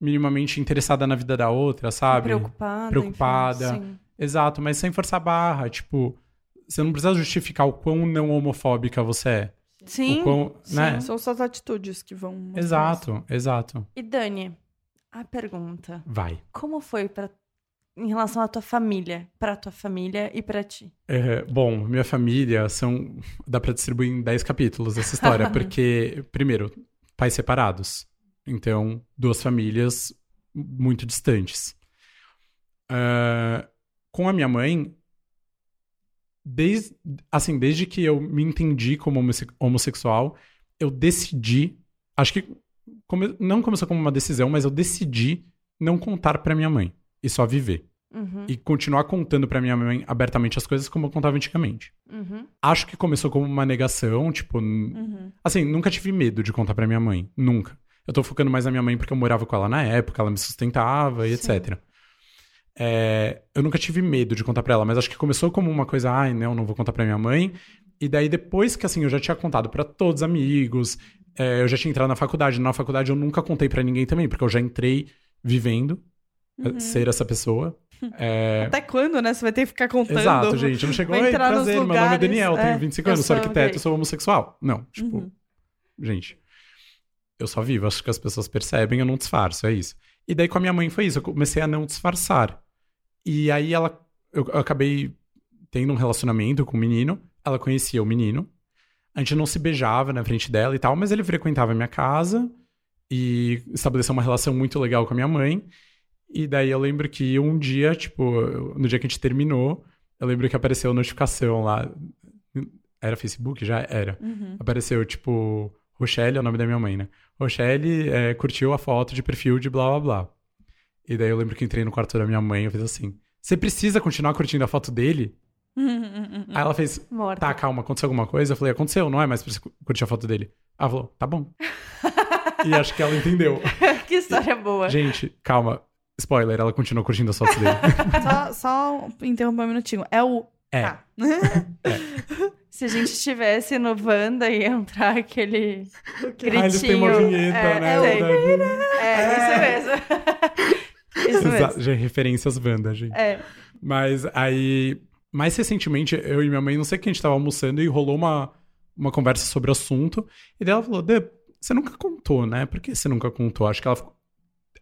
minimamente interessada na vida da outra, sabe? Preocupada. Preocupada. enfim. Exato, mas sem forçar a barra, tipo, você não precisa justificar o quão não homofóbica você é. Sim. quão, né? São suas atitudes que vão. Exato, exato. E Dani, a pergunta: Vai. como foi para em relação à tua família, para tua família e para ti? É, bom, minha família são. Dá pra distribuir em 10 capítulos essa história, porque, primeiro, pais separados. Então, duas famílias muito distantes. Ah, com a minha mãe, desde, assim, desde que eu me entendi como homosse- homossexual, eu decidi. Acho que come- não começou como uma decisão, mas eu decidi não contar pra minha mãe e só viver Uhum, e continuar contando pra minha mãe abertamente as coisas como eu contava antigamente. uhum, Acho que começou como uma negação, tipo, Uhum. assim, nunca tive medo de contar pra minha mãe, nunca. Eu tô focando mais na minha mãe porque eu morava com ela na época, ela me sustentava e Sim. etc. É, eu nunca tive medo de contar pra ela, mas acho que começou como uma coisa, ai, não, não vou contar pra minha mãe. E daí depois que assim, eu já tinha contado pra todos os amigos, é, eu já tinha entrado na faculdade, na faculdade eu nunca contei pra ninguém também, porque eu já entrei vivendo Uhum. eh, ser essa pessoa. É, Até quando, né? Você vai ter que ficar contando. Exato, gente. Não chegou, oi, prazer, meu nome é Daniel, é, tenho 25 eu anos, sou arquiteto, gay. sou homossexual. Não, tipo, Uhum. gente, eu só vivo, acho que as pessoas percebem, eu não disfarço, é isso. E daí com a minha mãe foi isso, eu comecei a não disfarçar. E aí ela, eu, eu acabei tendo um relacionamento com o menino, ela conhecia o menino, a gente não se beijava na frente dela e tal, mas ele frequentava a minha casa e estabeleceu uma relação muito legal com a minha mãe. E daí eu lembro que um dia, tipo, no dia que a gente terminou, eu lembro que apareceu a notificação lá. Era Facebook? Já era. Uhum. Apareceu, tipo, Rochelle é o nome da minha mãe, né? Rochelle é, curtiu a foto de perfil de blá blá blá. E daí eu lembro que entrei no quarto da minha mãe e eu fiz assim: Você precisa continuar curtindo a foto dele? Uhum. Aí ela fez: Morta. Tá, calma, aconteceu alguma coisa? Eu falei: Aconteceu, não é mais pra você cu- curtir a foto dele. Ela falou: Tá bom. e acho que ela entendeu. que história boa. Gente, calma. Spoiler, ela continuou curtindo as fotos dele. só, só interromper um minutinho. É o. É. Ah. Se a gente estivesse no Wanda e entrar aquele gritinho. Ah, eles têm uma vinheta, é, né? tem. verdade. É, isso mesmo. isso mesmo. Já referências Wanda, gente. É. Mas aí, mais recentemente, eu e minha mãe, não sei o que a gente tava almoçando e rolou uma, uma conversa sobre o assunto. E daí ela falou: Dê, você nunca contou, né? Por que você nunca contou? Acho que ela ficou.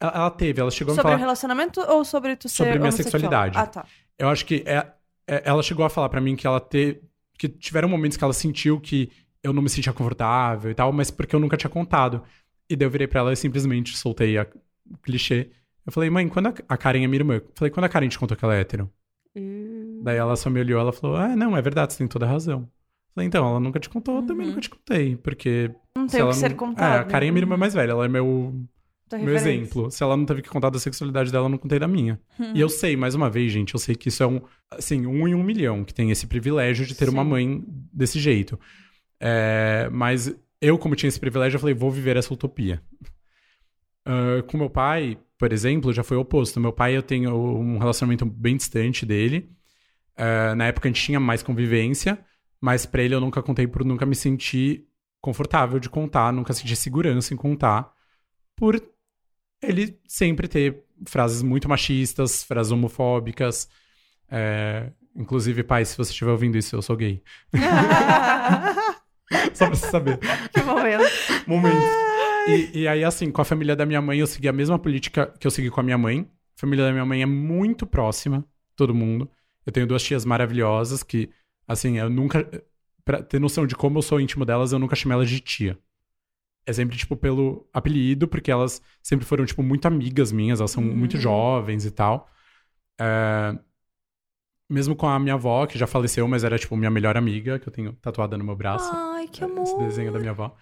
Ela, teve, ela chegou a me Sobre o falar. relacionamento ou sobre tu ser Sobre minha sexualidade. Ah, tá. Eu acho que é, é- ela chegou a falar pra mim que ela te, que tiveram momentos que ela sentiu que eu não me sentia confortável e tal, mas porque eu nunca tinha contado. E daí eu virei pra ela e simplesmente soltei a o clichê. Eu falei, mãe, quando a, a Karen é minha irmã? Eu falei, quando a Karen te contou que ela é hétero? Uh, Daí ela só me olhou ela falou: Ah, não, é verdade, você tem toda a razão. Eu falei, então, ela nunca te contou, eu também Uhum. nunca te contei. Porque. Não tem o que ser não- contado. É, a Karen é minha irmã mais velha, ela é meu, meu exemplo. Se ela não teve que contar da sexualidade dela, eu não contei da minha. E eu sei, mais uma vez, gente, eu sei que isso é um, assim, um em um milhão que tem esse privilégio de ter uma Sim. mãe desse jeito. É, mas eu, como tinha esse privilégio, eu falei, vou viver essa utopia. Uh, com meu pai, por exemplo, já foi o oposto. Meu pai, eu tenho um relacionamento bem distante dele. Uh, na época a gente tinha mais convivência, mas pra ele eu nunca contei por nunca me sentir confortável de contar, nunca senti segurança em contar, por ele sempre ter frases muito machistas, frases homofóbicas. É, inclusive, pai, se você estiver ouvindo isso, eu sou gay. Só pra você saber. Que momento. Momento. E, e, aí, assim, com a família da minha mãe, eu segui a mesma política que eu segui com a minha mãe. A família da minha mãe é muito próxima, todo mundo. Eu tenho duas tias maravilhosas que, assim, eu nunca. Pra ter noção de como eu sou íntimo delas, eu nunca chamei elas de tia. É sempre, tipo, pelo apelido, porque elas sempre foram, tipo, muito amigas minhas, elas são uhum. muito jovens e tal. É... Mesmo com a minha avó, que já faleceu, mas era, tipo, minha melhor amiga, que eu tenho tatuada no meu braço. Ai, que amor! Esse desenho da minha avó.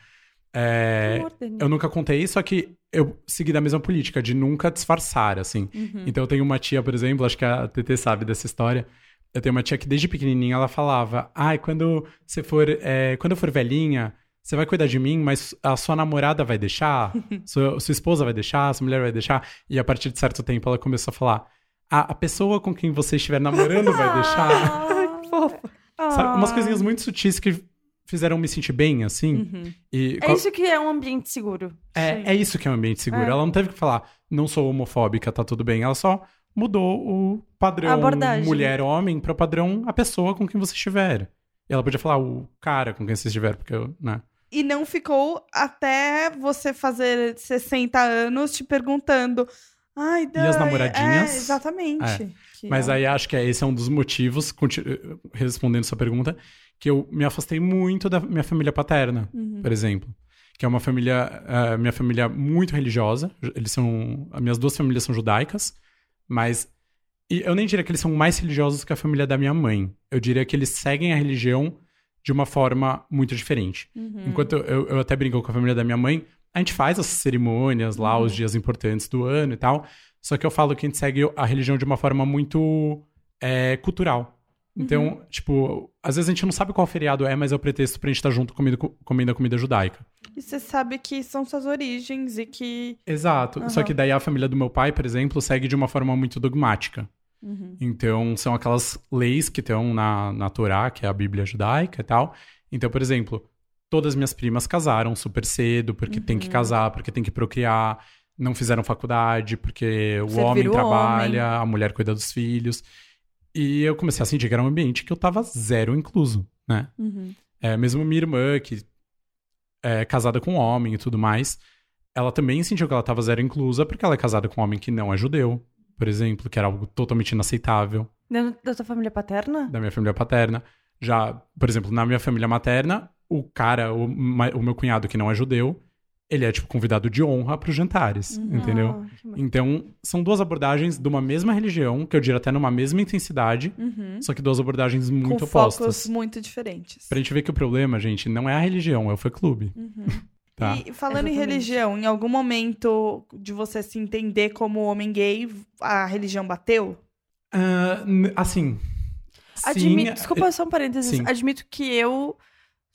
É, eu nunca contei, só que eu segui da mesma política, de nunca disfarçar, assim. Uhum. Então eu tenho uma tia, por exemplo, acho que a TT sabe dessa história. Eu tenho uma tia que desde pequenininha ela falava: Ai, quando você for. É, quando eu for velhinha, você vai cuidar de mim, mas a sua namorada vai deixar? sua, sua esposa vai deixar? Sua mulher vai deixar? E a partir de certo tempo ela começou a falar: A, a pessoa com quem você estiver namorando vai deixar? Ai, que fofa. Sabe, umas coisinhas muito sutis que fizeram me sentir bem, assim. Uhum. E, é isso que é um ambiente seguro. É, é isso que é um ambiente seguro. É. Ela não teve que falar, não sou homofóbica, tá tudo bem. Ela só mudou o padrão mulher-homem para o padrão a pessoa com quem você estiver. E ela podia falar o cara com quem você estiver, porque, né? E não ficou até você fazer 60 anos te perguntando. Ai, Dai, E as namoradinhas? É, exatamente. É. Mas é... aí acho que esse é um dos motivos, respondendo sua pergunta, que eu me afastei muito da minha família paterna, uhum. por exemplo. Que é uma família, uh, minha família muito religiosa. Eles são, as minhas duas famílias são judaicas, mas e eu nem diria que eles são mais religiosos que a família da minha mãe. Eu diria que eles seguem a religião de uma forma muito diferente. Uhum. Enquanto eu, eu, até brinco com a família da minha mãe, a gente faz as cerimônias lá, uhum. os dias importantes do ano e tal. Só que eu falo que a gente segue a religião de uma forma muito é, cultural. Então, uhum. tipo, às vezes a gente não sabe qual feriado é, mas é o pretexto pra gente estar tá junto comendo, comendo a comida judaica. E você sabe que são suas origens e que. Exato. Uhum. Só que daí a família do meu pai, por exemplo, segue de uma forma muito dogmática. Uhum. Então, são aquelas leis que estão na, na Torá, que é a Bíblia judaica e tal. Então, por exemplo, todas minhas primas casaram super cedo, porque tem que uhum. casar, porque tem que procriar. Não fizeram faculdade, porque o homem trabalha, homem. a mulher cuida dos filhos. E eu comecei a sentir que era um ambiente que eu tava zero incluso, né? Uhum. É, mesmo minha irmã, que é casada com um homem e tudo mais, ela também sentiu que ela tava zero inclusa porque ela é casada com um homem que não é judeu, por exemplo, que era algo totalmente inaceitável. Da tua família paterna? Da minha família paterna. Já, por exemplo, na minha família materna, o cara, o, o meu cunhado que não é judeu, ele é, tipo, convidado de honra para os jantares, uhum. entendeu? Ah, então, são duas abordagens de uma mesma religião, que eu diria até numa mesma intensidade, uhum. só que duas abordagens muito Com opostas. focos muito diferentes. Pra gente ver que o problema, gente, não é a religião, é o fã-clube. Uhum. Tá. E falando Exatamente. em religião, em algum momento de você se entender como homem gay, a religião bateu? Uh, assim. Admito, sim, desculpa só um parênteses. Sim. Admito que eu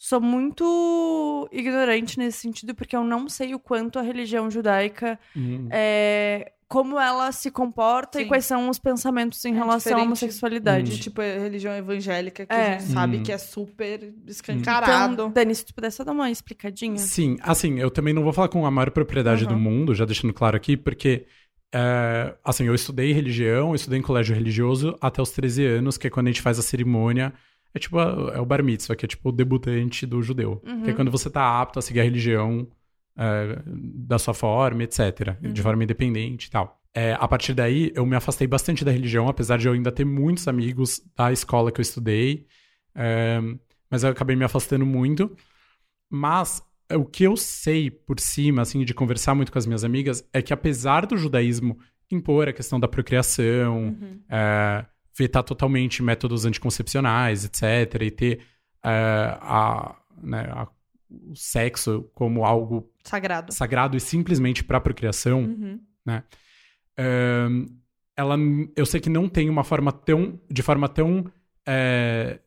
sou muito ignorante nesse sentido, porque eu não sei o quanto a religião judaica uhum. é, como ela se comporta Sim. e quais são os pensamentos em é relação à homossexualidade. Uhum. Tipo, a religião evangélica, que é. a gente sabe uhum. que é super escancarado. Então, Dani, se tu pudesse dar uma explicadinha. Sim, assim, eu também não vou falar com a maior propriedade do mundo, já deixando claro aqui, porque é, assim, eu estudei religião, eu estudei em colégio religioso até os 13 anos, que é quando a gente faz a cerimônia é tipo a, é o bar mitzvah, que é tipo o debutante do judeu. Uhum. Que é quando você tá apto a seguir a religião é, da sua forma, etc. Uhum. De forma independente e tal. É, a partir daí, eu me afastei bastante da religião, apesar de eu ainda ter muitos amigos da escola que eu estudei. É, mas eu acabei me afastando muito. Mas o que eu sei por cima, assim, de conversar muito com as minhas amigas, é que apesar do judaísmo impor a questão da procriação, uhum. é, vetar totalmente métodos anticoncepcionais, etc., e ter uh, a, né, a, o sexo como algo sagrado, sagrado e simplesmente para procriação, uhum. né? Uh, ela, eu sei que não tem uma forma tão, de forma tão é,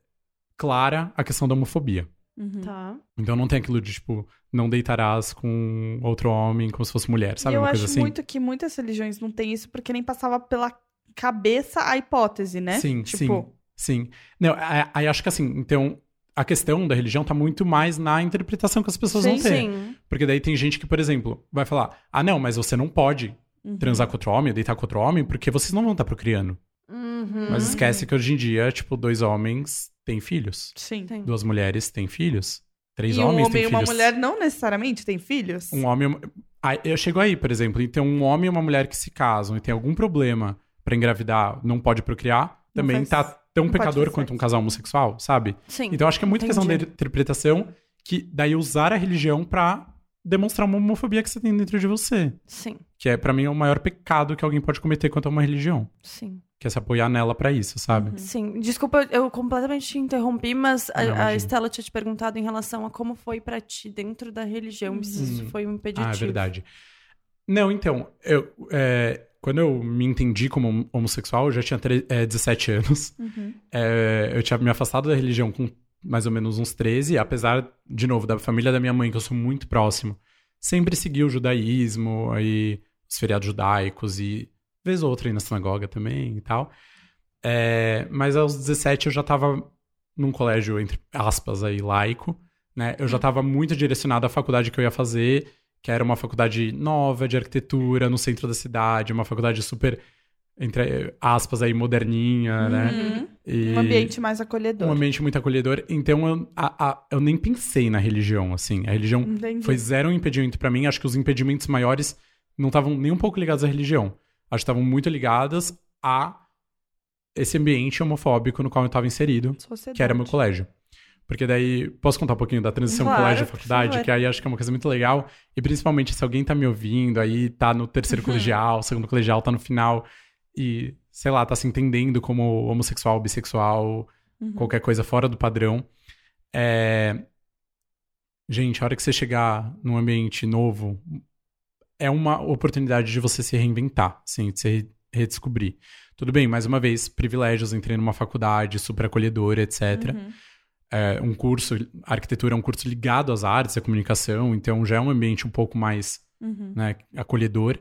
clara a questão da homofobia. Uhum. Tá. Então não tem aquilo de tipo, não deitarás com outro homem como se fosse mulher, sabe? e eu Uma acho coisa assim. muito que muitas religiões não têm isso porque nem passava pela cabeça a hipótese, né? Sim, tipo, sim. Sim. Não, aí acho que assim, então, a questão da religião tá muito mais na interpretação que as pessoas vão Sim, ter. Sim. Porque daí tem gente que, por exemplo, vai falar: ah, não, mas você não pode uhum. transar com outro homem, deitar com outro homem, porque vocês não vão estar procriando. Uhum. Mas esquece que hoje em dia, tipo, dois homens têm filhos. Sim. Tem. Duas mulheres têm filhos. Três E um homens homem têm e uma filhos. mulher não necessariamente têm filhos? Um homem. e eu chego aí, por exemplo. Então, um homem e uma mulher que se casam e tem algum problema pra engravidar, não pode procriar, Não também faz- tá tão não pecador quanto um casal homossexual, sabe? Sim. Então, acho que é muito questão da Entendi. interpretação que daí usar a religião pra demonstrar uma homofobia que você tem dentro de você. Sim, Que é, pra mim, o maior pecado que alguém pode cometer quanto a uma religião. sim. Que é se apoiar nela pra isso, sabe? Uhum. Sim, desculpa, eu completamente te interrompi, mas a, Não, a. Estela tinha te perguntado em relação a como foi pra ti dentro da religião, se isso Hum. foi um impeditivo. Ah, é verdade. Não, então, eu, é, quando eu me entendi como homossexual, eu já tinha é, 17 anos. Uhum. É, eu tinha me afastado da religião com mais ou menos uns 13, apesar, de novo, da família da minha mãe, que eu sou muito próximo, sempre segui o judaísmo, aí os feriados judaicos e vez ou outra ir na sinagoga também e tal. É, mas aos 17 eu já tava num colégio, entre aspas, aí, laico, né? Eu já tava muito direcionado à faculdade que eu ia fazer, que era uma faculdade nova de arquitetura no centro da cidade, uma faculdade super, entre aspas, aí, moderninha, né? Uhum. E Um ambiente mais acolhedor. um ambiente muito acolhedor. Então eu, a- a- eu nem pensei na religião, assim. A religião Entendi. foi zero impedimento pra mim. Acho que os impedimentos maiores não estavam nem um pouco ligados à religião. Acho que estavam muito ligados a esse ambiente homofóbico no qual eu estava inserido, Sociedade. que era meu colégio. Porque daí, posso contar um pouquinho da transição Claro, colégio e por faculdade, favor. que aí acho que é uma coisa muito legal. E principalmente se alguém tá me ouvindo, aí tá no terceiro colegial, segundo colegial, tá no final, e, sei lá, tá se entendendo como homossexual, bissexual, Uhum. qualquer coisa fora do padrão. É... Gente, a hora que você chegar num ambiente novo, é uma oportunidade de você se reinventar, assim, de se re- redescobrir. Tudo bem, mais uma vez, privilégios, entrei numa faculdade super acolhedora, etc. Uhum. É, um curso, a arquitetura é um curso ligado às artes, à comunicação, então já é um ambiente um pouco mais Uhum. né, acolhedor.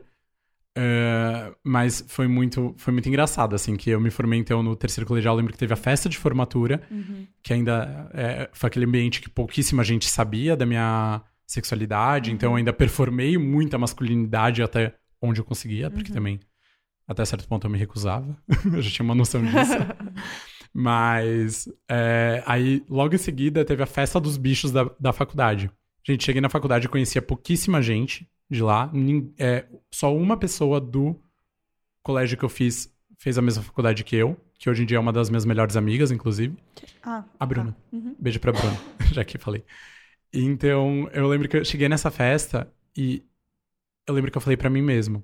É, mas foi muito, foi muito engraçado, assim, que eu me formei, então, no terceiro colegial, eu lembro que teve a festa de formatura, Uhum. que ainda é, foi aquele ambiente que pouquíssima gente sabia da minha sexualidade, então eu ainda performei muita masculinidade até onde eu conseguia, porque também até certo ponto eu me recusava, eu já tinha uma noção disso. Mas é, aí, logo em seguida, teve a festa dos bichos da, da faculdade. Gente, cheguei na faculdade e conhecia pouquíssima gente de lá. é, só uma pessoa do colégio que eu fiz fez a mesma faculdade que eu, que hoje em dia é uma das minhas melhores amigas, inclusive. Ah, A Bruna. Uhum. Beijo pra Bruna, já que falei. Então, eu lembro que eu cheguei nessa festa e eu lembro que eu falei pra mim mesmo: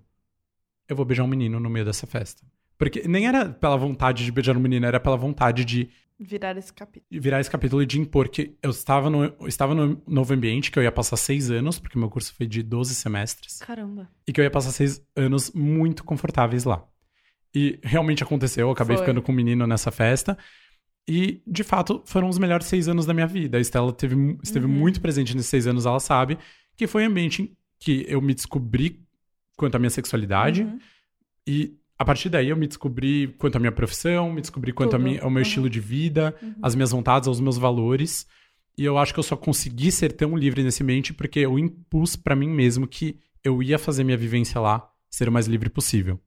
eu vou beijar um menino no meio dessa festa. Porque nem era pela vontade de beijar um menino, era pela vontade de virar esse capítulo. virar esse capítulo e de impor que eu estava no, eu estava no novo ambiente, que eu ia passar seis anos, porque meu curso foi de 12 semestres, Caramba. e que eu ia passar seis anos muito confortáveis lá. E realmente aconteceu, eu acabei Foi. ficando com um menino nessa festa. E, de fato, foram os melhores seis anos da minha vida. A Estela teve, esteve Uhum. muito presente nesses seis anos, ela sabe, que foi um ambiente em que eu me descobri quanto à minha sexualidade. Uhum. E a partir daí eu me descobri quanto à minha profissão, me descobri quanto ao meu Uhum. estilo de vida, Uhum. as minhas vontades, aos meus valores. E eu acho que eu só consegui ser tão livre nesse ambiente porque eu impus pra mim mesmo que eu ia fazer minha vivência lá ser o mais livre possível.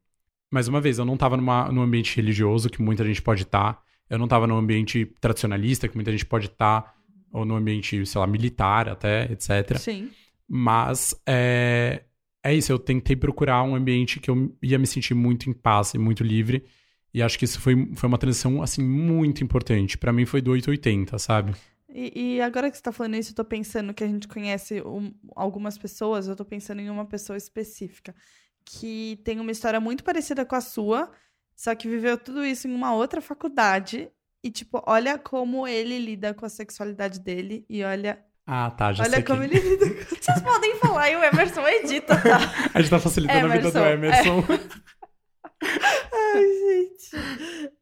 Mais uma vez, eu não tava numa, num ambiente religioso, que muita gente pode estar. Eu não tava num ambiente tradicionalista, que muita gente pode estar. Ou num ambiente, sei lá, militar até, etc. Sim. Mas é, é isso, eu tentei procurar um ambiente que eu ia me sentir muito em paz e muito livre. E acho que isso foi, foi uma transição, assim, muito importante. Pra mim foi do 880, sabe? E, e agora que você tá falando isso, eu tô pensando que a gente conhece um- algumas pessoas, eu tô pensando em uma pessoa específica que tem uma história muito parecida com a sua, só que viveu tudo isso em uma outra faculdade. E, tipo, olha como ele lida com a sexualidade dele e olha, Ah, tá, já olha sei como que... ele lida com... Vocês podem falar e o Emerson edita, tá? A gente tá facilitando a vida do Emerson, Emerson. Ai, gente.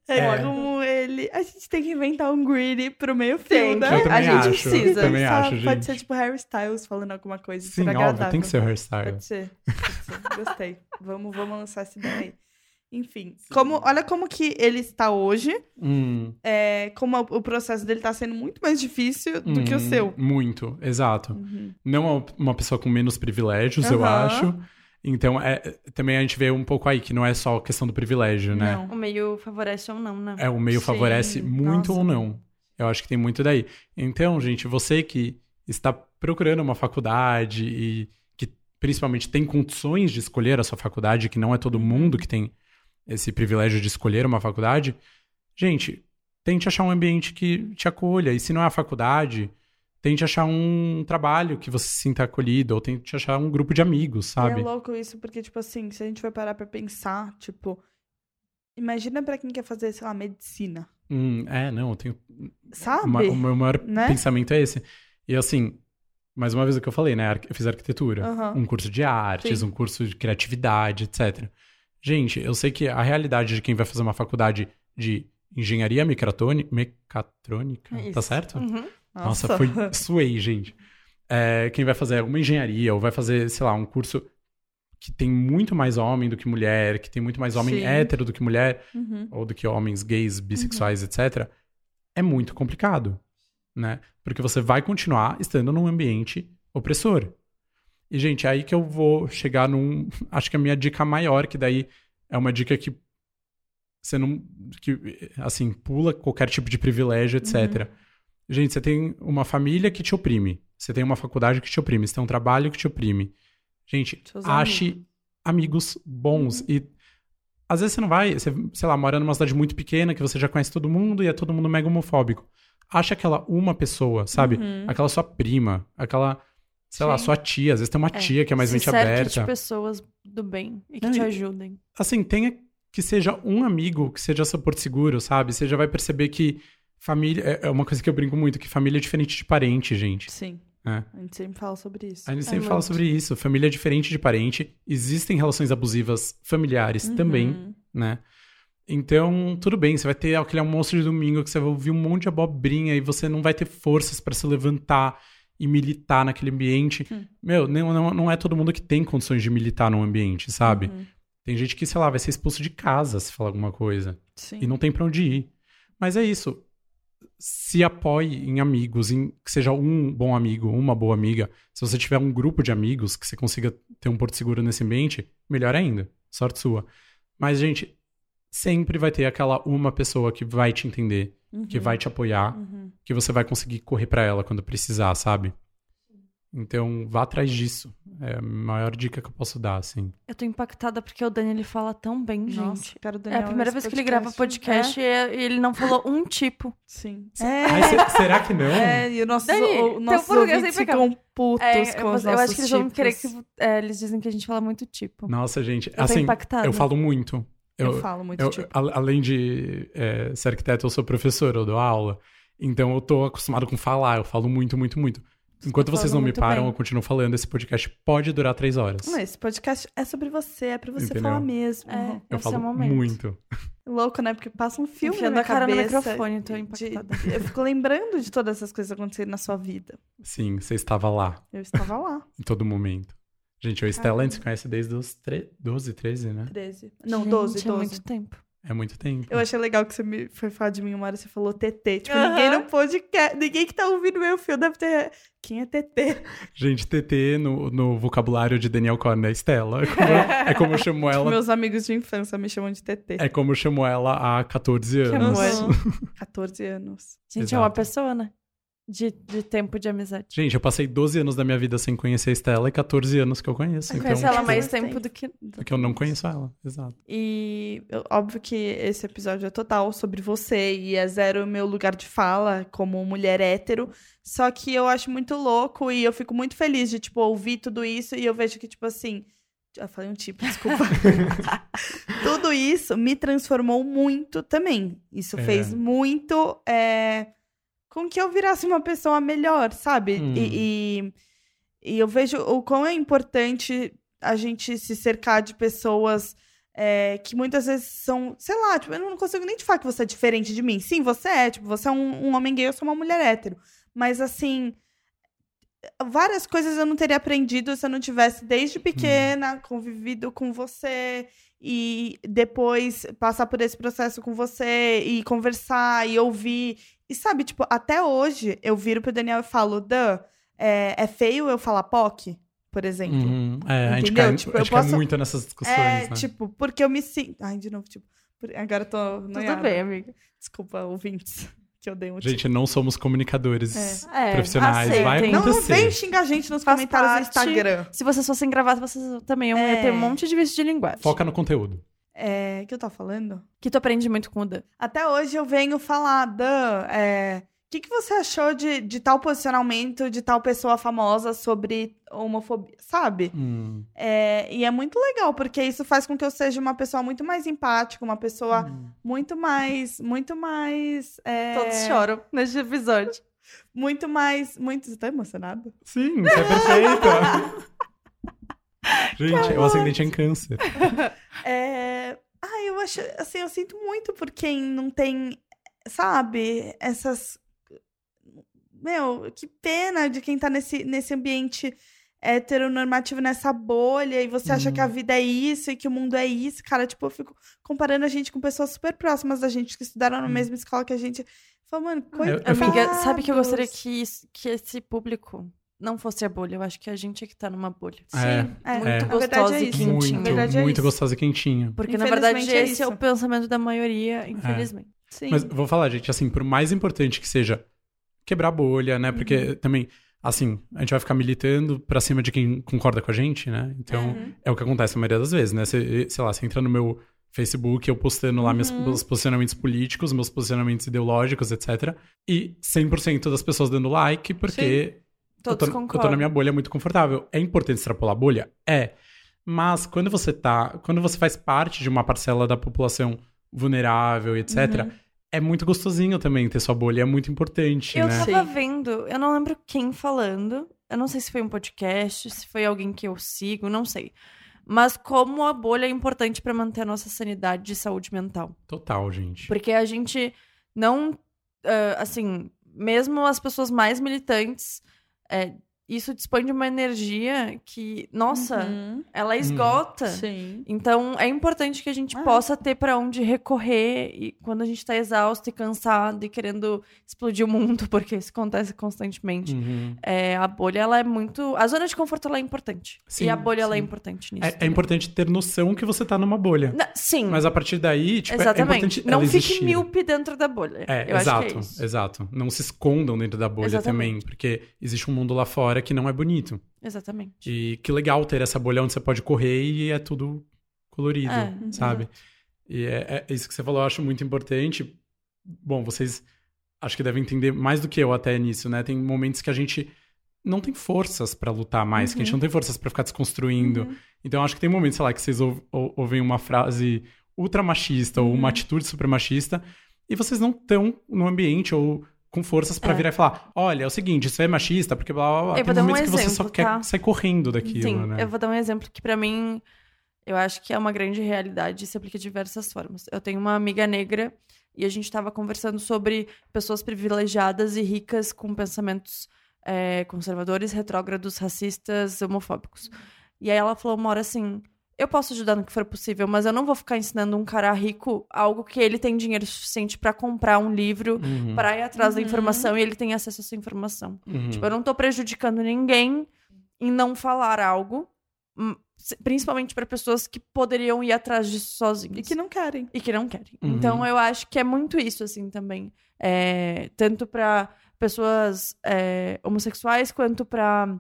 É, É. como ele. A gente tem que inventar um greedy pro meio Tem fio, que. né? A gente acho, precisa. eu também Sabe? acho, Pode gente. ser tipo Harry Styles falando alguma coisa. Sim, óbvio, agradável. tem que ser o hairstyle. Pode ser. Pode ser. Gostei. Vamos, vamos lançar essa ideia aí. Enfim, como, olha como que ele está hoje, Hum, é, como o processo dele está sendo muito mais difícil do que o hum, seu. Muito, exato. Uhum. Não é uma pessoa com menos privilégios, eu Aham. acho. Então, é, também a gente vê um pouco aí que não é só questão do privilégio, né? Não. O meio favorece ou não, né? É, o meio Sim, favorece muito nossa. ou não. Eu acho que tem muito daí. Então, gente, você que está procurando uma faculdade e que principalmente tem condições de escolher a sua faculdade, que não é todo mundo que tem esse privilégio de escolher uma faculdade, gente, tente achar um ambiente que te acolha. E se não é a faculdade, tente achar um trabalho que você se sinta acolhido, ou tente achar um grupo de amigos, E sabe? é louco isso, porque, tipo assim, se a gente for parar pra pensar, tipo, imagina pra quem quer fazer, sei lá, medicina. Hum, é, não, eu tenho Sabe? Uma- o meu maior Né? pensamento é esse. E assim, mais uma vez o que eu falei, né? Eu fiz arquitetura, Aham. um curso de artes, Sim. um curso de criatividade, etc. Gente, eu sei que a realidade de quem vai fazer uma faculdade de engenharia mecatrônica, É tá certo? Uhum. Nossa, foi suei, gente. É, quem vai fazer alguma engenharia ou vai fazer, sei lá, um curso que tem muito mais homem do que mulher, que tem muito mais homem Sim. hétero do que mulher, Uhum. ou do que homens gays, bissexuais, etc., é muito complicado, né? Porque você vai continuar estando num ambiente opressor. E, gente, é aí que eu vou chegar num... Acho que a minha dica maior, que daí é uma dica que você não... que, assim, pula qualquer tipo de privilégio, etc. Gente, você tem uma família que te oprime. Você tem uma faculdade que te oprime. Você tem um trabalho que te oprime. Gente, Seus ache amigos bons. E às vezes você não vai, você, sei lá, mora numa cidade muito pequena que você já conhece todo mundo e é todo mundo mega homofóbico. Acha aquela uma pessoa, sabe? Uhum. Aquela sua prima, aquela, sei lá, Sim. sua tia. Às vezes tem uma É, tia que é mais Se mente aberta. de pessoas do bem e que Não, te ajudem. Assim, tenha que seja um amigo, que seja seu porto seguro, sabe? Você já vai perceber que família. É é uma coisa que eu brinco muito, que família é diferente de parente, gente. Sim. É. A gente sempre fala sobre isso. A gente É sempre fala muito. sobre isso. Família é diferente de parente. Existem relações abusivas familiares também, Uhum. né? Então, tudo bem, você vai ter aquele almoço de domingo que você vai ouvir um monte de abobrinha e você não vai ter forças pra se levantar e militar naquele ambiente. Hum. Meu, não, não, não é todo mundo que tem condições de militar num ambiente, sabe? Uhum. Tem gente que, sei lá, vai ser expulso de casa se falar alguma coisa Sim. e não tem pra onde ir. Mas é isso. Se apoie em amigos, em que seja um bom amigo, uma boa amiga. Se você tiver um grupo de amigos que você consiga ter um porto seguro nesse ambiente, melhor ainda. Sorte sua. Mas, gente, sempre vai ter aquela uma pessoa que vai te entender, que Uhum. vai te apoiar, Uhum. que você vai conseguir correr pra ela quando precisar, sabe? Então, vá atrás disso. É a maior dica que eu posso dar, assim. Eu tô impactada porque o Dani ele fala tão bem, Nossa, gente. cara, o É Daniel a primeira vez que ele grava podcast e e ele não falou um tipo. Sim. Ai, se- será que não? É, e o nosso, Dani, o, português ouvintes é impecável. ficam putos É, com os eu, eu nossos acho que eles vão querer que. tipos. é, eles dizem que a gente fala muito tipo. Nossa, gente. Eu tô assim, impactada. eu falo muito. Eu, Eu, falo muito eu- tipo. a- além de é, ser arquiteto, eu sou professor, eu dou aula. Então eu tô acostumado com falar, eu falo muito, muito, muito. Enquanto tá vocês não me param, bem. eu continuo falando. Esse podcast pode durar três horas. Não, esse podcast é sobre você, é pra você Entendeu? falar mesmo. É, Uhum. eu esse é falo o momento. muito. Louco, né? Porque passa um filme Enfiando na a cara no cabeça microfone, tô de- impactada. eu fico lembrando de todas essas coisas acontecendo na sua vida. Sim, você estava lá, Eu estava lá, em todo momento. Gente, eu Stella, a gente se conhece desde os tre... 12, 13, né? 13. Não, Gente, 12, É 12. muito tempo. É muito tempo. Eu achei legal que você me foi falar de mim uma hora, você falou TT. Tipo, ninguém no podcast, ninguém que tá ouvindo meu fio deve ter... Quem é TT? Gente, TT no, no vocabulário de Daniel Corner é Stella. É como, é como eu chamo ela. Meus amigos de infância me chamam de TT. É como eu chamo ela há 14 Que anos. amor. 14 anos. Gente, é uma Exato. pessoa, né? De, de tempo de amizade. Gente, eu passei 12 anos da minha vida sem conhecer a Stella e 14 anos que eu conheço. Eu Então, conheço ela mais tempo do que. porque eu não conheço ela. Exato. E óbvio que esse episódio é total sobre você e é zero o meu lugar de fala como mulher hétero. Só que eu acho muito louco e eu fico muito feliz de, tipo, ouvir tudo isso e eu vejo que, tipo assim. Já falei um tipo, desculpa. tudo isso me transformou muito também. Isso É. fez muito é, com que eu virasse uma pessoa melhor, sabe? Hum. E, e, e eu vejo o quão é importante a gente se cercar de pessoas é, que muitas vezes são, sei lá, tipo, eu não consigo nem te falar que você é diferente de mim. Sim, você é, tipo, você é um, um homem gay, eu sou uma mulher hétero. Mas assim, várias coisas eu não teria aprendido se eu não tivesse desde pequena convivido com você e depois passar por esse processo com você e conversar e ouvir. E sabe, tipo, até hoje eu viro pro Daniel e falo, Dan, é, é feio eu falar POC, por exemplo. Uhum. É, a gente Entendeu? cai, Tipo, a gente eu cai posso- muito nessas discussões, É, né? tipo, porque eu me sinto. Ai, de novo, tipo. Agora eu tô. Tudo bem, amiga. Desculpa, ouvintes. Que eu dei um Gente, não somos comunicadores É, profissionais. Vai aceitem. Não, não acontecer. vem xingar a gente nos Faz comentários parte. do Instagram. Se vocês fossem gravados, vocês também iam É. ter um monte de vício de linguagem. Foca no conteúdo. É, o que eu tava falando? Que tu aprende muito com o Dan. Até hoje eu venho falar, Dan, é, o que, que você achou de, de tal posicionamento de tal pessoa famosa sobre homofobia, sabe? Hum. É, e é muito legal, porque isso faz com que eu seja uma pessoa muito mais empática, uma pessoa muito mais. Muito mais. é, Todos choram neste episódio. Muito mais. Muito. Você tá emocionado? Sim, é perfeita. Gente, o ascendente é em câncer. É... Ah, eu acho. Assim, eu sinto muito por quem não tem. Sabe? Essas. Meu, que pena de quem tá nesse, nesse ambiente heteronormativo, nessa bolha, e você acha Uhum. que a vida é isso e que o mundo é isso. Cara, tipo, eu fico comparando a gente com pessoas super próximas da gente, que estudaram na Uhum. mesma escola que a gente. Fala, mano, eu- coitados. Amiga, sabe que eu gostaria que, que esse público não fosse a bolha. Eu acho que a gente é que tá numa bolha. É, É, muito é. gostosa é e quentinha. Muito, Na verdade é muito isso. gostosa e quentinha. Porque, na verdade, é esse é, o pensamento da maioria, infelizmente. Sim. Mas vou falar, gente, assim, por mais importante que seja quebrar a bolha, né? Porque Uhum. também, assim, a gente vai ficar militando pra cima de quem concorda com a gente, né? Então, Uhum. é o que acontece a maioria das vezes, né? Você, sei lá, você entra no meu Facebook, eu postando lá meus, Uhum. meus posicionamentos políticos, meus posicionamentos ideológicos, etc. E 100% das pessoas dando like, porque eu Todos tô, eu tô concordam. na minha bolha muito confortável. É importante extrapolar a bolha? É. Mas quando você tá. Quando você faz parte de uma parcela da população vulnerável, etc., Uhum. é muito gostosinho também ter sua bolha. É muito importante, Eu né? tava vendo, eu não lembro quem falando. Eu não sei se foi um podcast, se foi alguém que eu sigo, não sei. Mas como a bolha é importante pra manter a nossa sanidade e saúde mental. Total, gente. Porque a gente não. ah, assim, mesmo as pessoas mais militantes, é, isso dispõe de uma energia que, nossa, Uhum. ela esgota. Sim. Então, é importante que a gente Ah. possa ter pra onde recorrer e quando a gente tá exausto e cansado e querendo explodir o mundo, porque isso acontece constantemente. Uhum. É, a bolha, ela é muito. A zona de conforto, ela é importante. Sim, e a bolha, ela é sim. importante nisso. É, é importante ter noção que você tá numa bolha. Na- Sim, Mas a partir daí, tipo, é- é exatamente. importante não ela fique existir. míope dentro da bolha. É, Eu exato, acho que é isso. exato. Não se escondam dentro da bolha Exatamente. também, porque existe um mundo lá fora que não é bonito. Exatamente. E que legal ter essa bolha onde você pode correr e é tudo colorido, É, sabe? E é, é isso que você falou, eu acho muito importante. Bom, vocês acho que devem entender mais do que eu até nisso, né? Tem momentos que a gente não tem forças pra lutar mais, que a gente não tem forças pra ficar desconstruindo. Uhum. Então acho que tem momentos, sei lá, que vocês ou- ou- ouvem uma frase ultra machista ou uma atitude super machista e vocês não estão no ambiente ou com forças pra É. virar e falar: olha, é o seguinte, isso é machista, porque blá blá blá. Eu Tem vou dar um momentos que você só exemplo, quer tá? sair correndo daquilo, Sim, né? eu vou dar um exemplo que pra mim eu acho que é uma grande realidade e se aplica de diversas formas. Eu tenho uma amiga negra e a gente estava conversando sobre pessoas privilegiadas e ricas com pensamentos é, conservadores, retrógrados, racistas, homofóbicos. E aí ela falou uma hora assim: eu posso ajudar no que for possível, mas eu não vou ficar ensinando um cara rico algo que ele tem dinheiro suficiente pra comprar um livro, Uhum, pra ir atrás da Uhum. informação e ele tem acesso a essa informação. uhum. Tipo, eu não tô prejudicando ninguém em não falar algo, hum, principalmente pra pessoas que poderiam ir atrás disso sozinhas. E que não querem. E que não querem. Uhum. Então, eu acho que é muito isso, assim, também. É, tanto pra pessoas é, homossexuais, quanto pra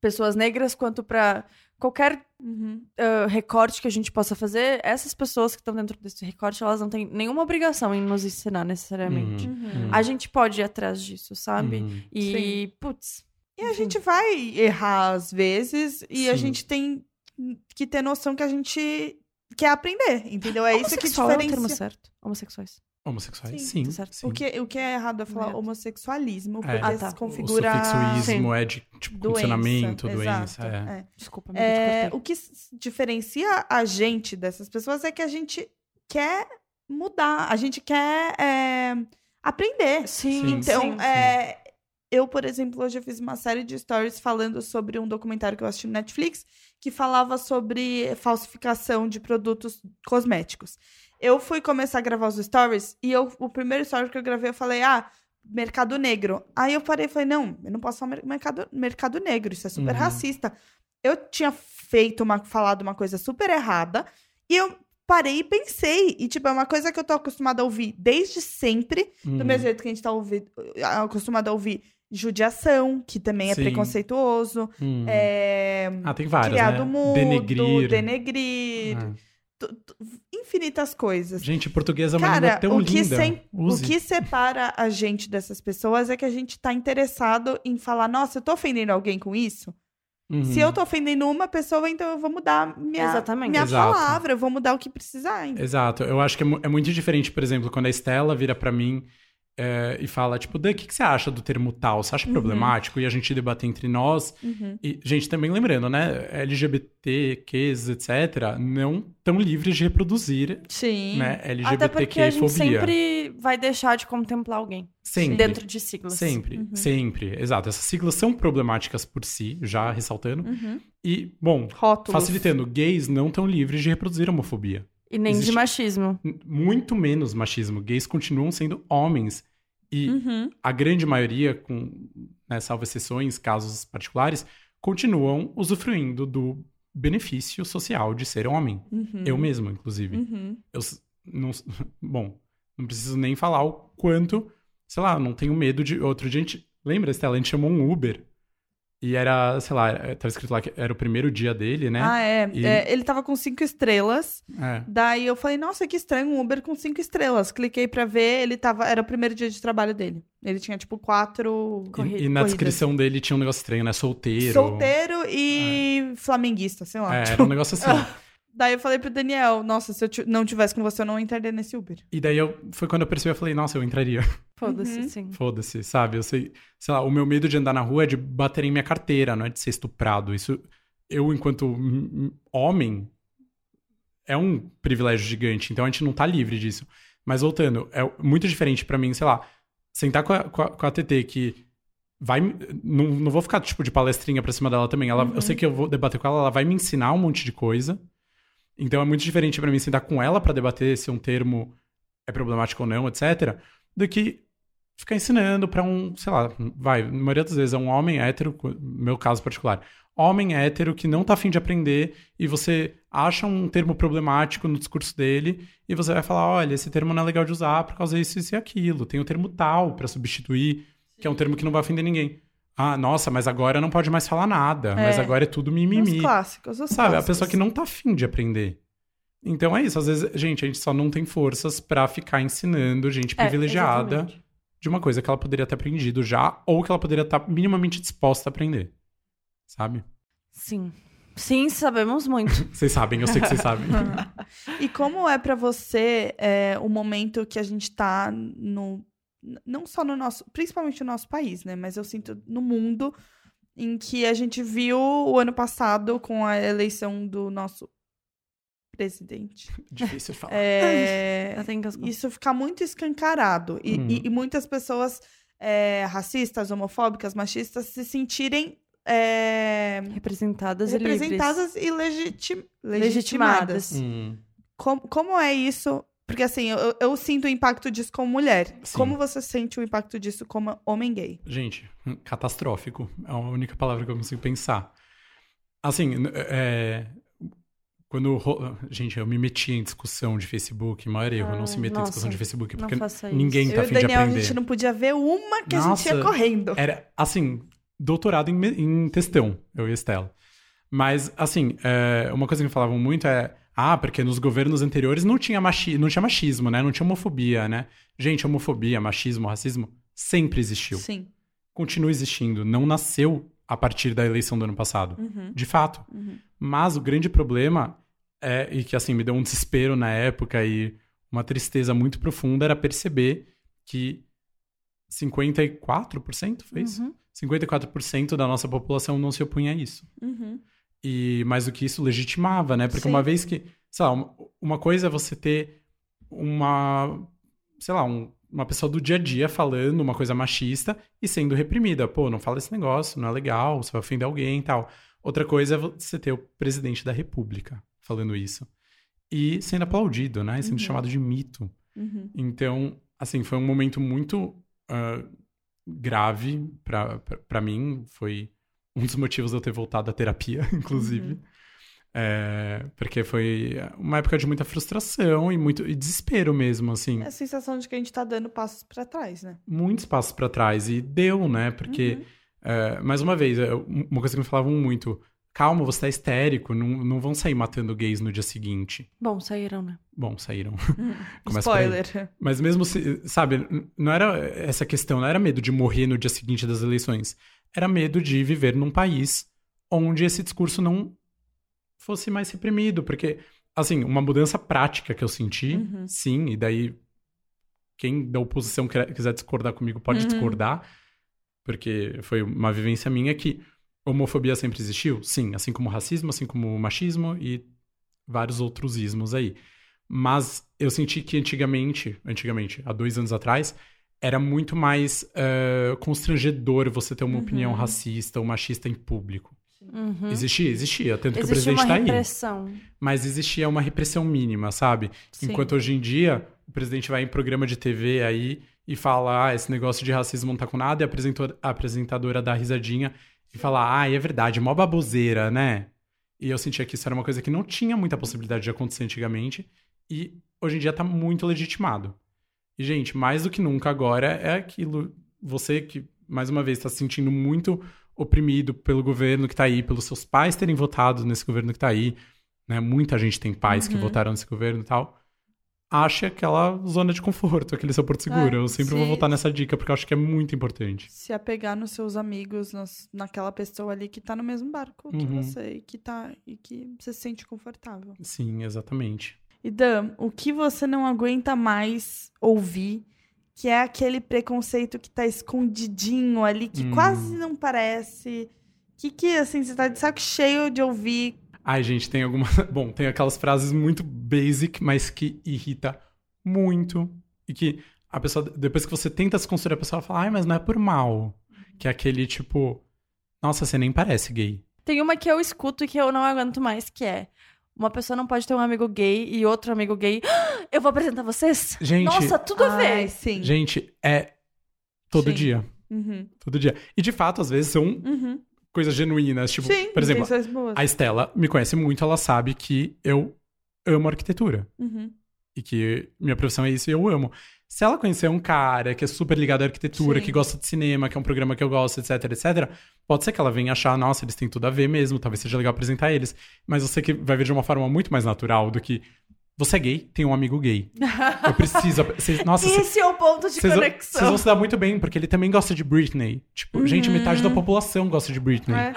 pessoas negras, quanto pra qualquer Uhum. ah, recorte que a gente possa fazer. Essas pessoas que estão dentro desse recorte, elas não têm nenhuma obrigação em nos ensinar necessariamente. Uhum. Uhum. A gente pode ir atrás disso, sabe? Uhum. E, putz. E a gente vai errar às vezes e a Sim. gente tem que ter noção que a gente quer aprender, entendeu? É isso que Homossexual é o termo diferencia. certo. Homossexuais. Homossexuais, Sim, sim. tá certo. sim. O, que, o que é errado é falar Correto. homossexualismo, É. porque Ah, tá. se O configura sufixoísmo é de tipo, doença. condicionamento, doença. É. é. Desculpa, É, o que diferencia a gente dessas pessoas é que a gente quer mudar, a gente quer é, aprender. Sim, Então, sim. é, eu, por exemplo, hoje eu fiz uma série de stories falando sobre um documentário que eu assisti no Netflix que falava sobre falsificação de produtos cosméticos. Eu fui começar a gravar os stories e eu, o primeiro story que eu gravei eu falei, ah, mercado negro. Aí eu parei e falei, não, eu não posso falar mer- mercado, mercado negro, isso é super Uhum. racista. Eu tinha feito uma, falado uma coisa super errada e eu parei e pensei. E, tipo, é uma coisa que eu tô acostumada a ouvir desde sempre. Do Hum. mesmo jeito que a gente tá ouvi- acostumado a ouvir judiação, que também é Sim. preconceituoso. Hum. É, Ah, tem várias, criado né? mudo, Denegrir. denegrir, Ah. Infinitas coisas. Gente, português é uma língua Cara, tão o que, linda. sem- o que separa a gente dessas pessoas é que a gente tá interessado em falar, nossa, eu tô ofendendo alguém com isso? Uhum. Se eu tô ofendendo uma pessoa, então eu vou mudar minha, Exatamente. minha Exato. palavra, eu vou mudar o que precisar. Exato. Eu acho que é, é muito diferente, por exemplo, quando a Estela vira pra mim é, e fala, tipo, Dan, o que, que você acha do termo tal? Você acha Uhum. problemático? E a gente debater entre nós. Uhum. E, gente, também lembrando, né? LGBT, Qs, etc., não tão livres de reproduzir, Sim. né? Até porque a gente LGBTQ-fobia. sempre vai deixar de contemplar alguém. Sempre. Dentro de siglas. Sempre, Uhum. sempre. Exato. Essas siglas são problemáticas por si, já ressaltando. Uhum. E, bom, Rótulos. facilitando, gays não estão livres de reproduzir homofobia. E nem Existe- de machismo. Muito menos machismo. Gays continuam sendo homens. E Uhum. a grande maioria, com, né, salvo exceções, casos particulares, continuam usufruindo do benefício social de ser homem. Uhum. Eu mesmo, inclusive. Uhum. Eu não, bom, não preciso nem falar o quanto, sei lá, não tenho medo de. Outro dia a gente. Lembra, Estela? A gente chamou um Uber. E era, sei lá, tava escrito lá que era o primeiro dia dele, né? Ah, é. E- É, Ele tava com cinco estrelas. É. Daí eu falei, nossa, que estranho, um Uber com cinco estrelas. Cliquei pra ver, ele tava. Era o primeiro dia de trabalho dele. Ele tinha, tipo, quatro. E- corri- E, na corridas. descrição dele tinha um negócio estranho, né? Solteiro. Solteiro e flamenguista, sei lá. É, Tipo, era um negócio assim. Daí eu falei pro Daniel, nossa, se eu não tivesse com você, eu não entraria nesse Uber. E daí eu, foi quando eu percebi, eu falei, nossa, eu entraria. Foda-se, Uhum. sim. Foda-se, sabe? Eu sei, sei lá, o meu medo de andar na rua é de bater em minha carteira, não é de ser estuprado. Isso, eu, enquanto homem, é um privilégio gigante, então a gente não tá livre disso. Mas voltando, é muito diferente pra mim, sei lá, sentar com a, com a, com a TT que vai. Não, não vou ficar, tipo, de palestrinha pra cima dela também. Ela, Eu sei que eu vou debater com ela, ela vai me ensinar um monte de coisa. Então é muito diferente pra mim sentar com ela pra debater se um termo é problemático ou não, etc., do que ficar ensinando pra um, sei lá, vai, na maioria das vezes é um homem hétero, meu caso particular, homem hétero que não tá afim de aprender e você acha um termo problemático no discurso dele e você vai falar, olha, esse termo não é legal de usar por causa disso, isso e aquilo, tem o termo tal pra substituir, que é um termo que não vai ofender ninguém. Ah, nossa, mas agora não pode mais falar nada, mas É. agora é tudo Os mimimi. clássicos, os Sabe, a clássicos. pessoa que não tá afim de aprender. Então é isso, às vezes, gente, a gente só não tem forças pra ficar ensinando gente É, privilegiada exatamente. de uma coisa que ela poderia ter aprendido já, ou que ela poderia estar minimamente disposta a aprender. Sabe? Sim. Sim, sabemos muito. Vocês sabem, eu sei que vocês sabem. E como é pra você é, o momento que a gente tá no. Não só no nosso. Principalmente no nosso país, né? Mas eu sinto no mundo em que a gente viu o ano passado com a eleição do nosso presidente. Difícil de falar. É, isso ficar muito escancarado. E, Hum. e- e muitas pessoas é, racistas, homofóbicas, machistas se sentirem é, representadas, e representadas e legiti- legitimadas. Legitimadas. Hum, Como, como é isso? Porque assim, eu, eu sinto o impacto disso como mulher. Sim. Como você sente o impacto disso como homem gay? gente, hum, catastrófico. É a única palavra que eu consigo pensar. Assim, é, quando. Gente, eu me meti em discussão de Facebook, maior erro, não se Ai, meter em nossa, discussão de Facebook, porque ninguém tá eu e afim o de Daniel, a aprender. gente não podia ver uma que a gente ia Nossa. correndo. Era, assim, doutorado em, em textão, eu e Estela. Mas, assim, é, uma coisa que falavam muito é... Ah, porque nos governos anteriores não tinha, machi não tinha machismo, né? Não tinha homofobia, né? Gente, homofobia, machismo, racismo sempre existiu. Sim. Continua existindo. Não nasceu a partir da eleição do ano passado. Uhum, De fato. uhum. Mas o grande problema é... E que, assim, me deu um desespero na época e uma tristeza muito profunda era perceber que 54%, foi isso? Uhum. 54% da nossa população não se opunha a isso. Uhum. E mais do que isso, legitimava, né? Porque Sim. uma vez que, sei lá, uma, coisa é você ter uma, sei lá, um- uma pessoa do dia a dia falando uma coisa machista e sendo reprimida. Pô, não fala esse negócio, não é legal, você vai ofender alguém e tal. Outra coisa é você ter o presidente da república falando isso. E sendo aplaudido, né? E sendo Uhum. chamado de mito. Uhum. Então, assim, foi um momento muito ah, grave pra mim. Foi um dos motivos de eu ter voltado à terapia, inclusive. Uhum. É, porque foi uma época de muita frustração e muito e desespero mesmo, assim. É a sensação de que a gente tá dando passos pra trás, né? Muitos passos pra trás. E deu, né? Porque, Uhum. é, mais uma vez, é, uma coisa que me falavam muito. Calma, você tá histérico, não, não vão sair matando gays no dia seguinte. Bom, saíram, né? Bom, saíram. Aí. Spoiler. Mas mesmo se, sabe, não era essa questão, não era medo de morrer no dia seguinte das eleições. Era medo de viver num país onde esse discurso não fosse mais reprimido. Porque, assim, uma mudança prática que eu senti, Uhum. sim, e daí quem da oposição quiser discordar comigo pode Uhum. discordar, porque foi uma vivência minha que homofobia sempre existiu, sim, assim como racismo, assim como machismo e vários outros ismos aí. Mas eu senti que antigamente, antigamente, há dois anos atrás, era muito mais eh, constrangedor você ter uma Uhum. opinião racista ou machista em público. Uhum. Existia, existia, tanto que o presidente uma tá aí. Mas existia uma repressão mínima, sabe? Sim. Enquanto hoje em dia, o presidente vai em programa de TV aí e fala, ah, esse negócio de racismo não tá com nada, e a apresentadora dá risadinha e fala, ah, é verdade, mó baboseira, né? E eu sentia que isso era uma coisa que não tinha muita possibilidade de acontecer antigamente, e hoje em dia tá muito legitimado. E, gente, mais do que nunca agora é aquilo, você que, mais uma vez, tá se sentindo muito oprimido pelo governo que tá aí, pelos seus pais terem votado nesse governo que tá aí, né? Muita gente tem pais que Uhum. votaram nesse governo e tal. Acha aquela zona de conforto, aquele seu porto seguro. É, eu sempre se- vou voltar nessa dica, porque eu acho que é muito importante. Se apegar nos seus amigos, nas- naquela pessoa ali que tá no mesmo barco que Uhum. você e que tá e que você se sente confortável. Sim, exatamente. E Dan, o que você não aguenta mais ouvir, que é aquele preconceito que tá escondidinho ali, que Hum. quase não parece. Que que, assim, você tá de saco cheio de ouvir. Ai, gente, tem alguma. Bom, tem aquelas frases muito basic, mas que irrita muito. E que a pessoa, depois que você tenta se construir, a pessoa fala, ai, mas não é por mal. Que é aquele tipo, nossa, você nem parece gay. Tem uma que eu escuto e que eu não aguento mais, que é... Uma pessoa não pode ter um amigo gay e outro amigo gay. "Ah, Eu vou apresentar vocês? Gente, Nossa, tudo a ver. Ai, sim. gente, é todo Sim. dia. Uhum. Todo dia. E de fato, às vezes são Uhum. coisas genuínas. Tipo, sim, por exemplo, a Estela me conhece muito, ela sabe que eu amo arquitetura. Uhum. E que minha profissão é isso e eu amo. Se ela conhecer um cara que é super ligado à arquitetura, Sim. que gosta de cinema, que é um programa que eu gosto, etc, etc, pode ser que ela venha achar, nossa, eles têm tudo a ver mesmo, talvez seja legal apresentar eles. Mas sei que vai ver de uma forma muito mais natural do que você é gay, tem um amigo gay. Eu preciso. vocês- nossa, Esse é o ponto de vocês vão- vocês conexão. vão se dar muito bem, porque ele também gosta de Britney. Tipo, gente, Uhum. metade da população gosta de Britney. É,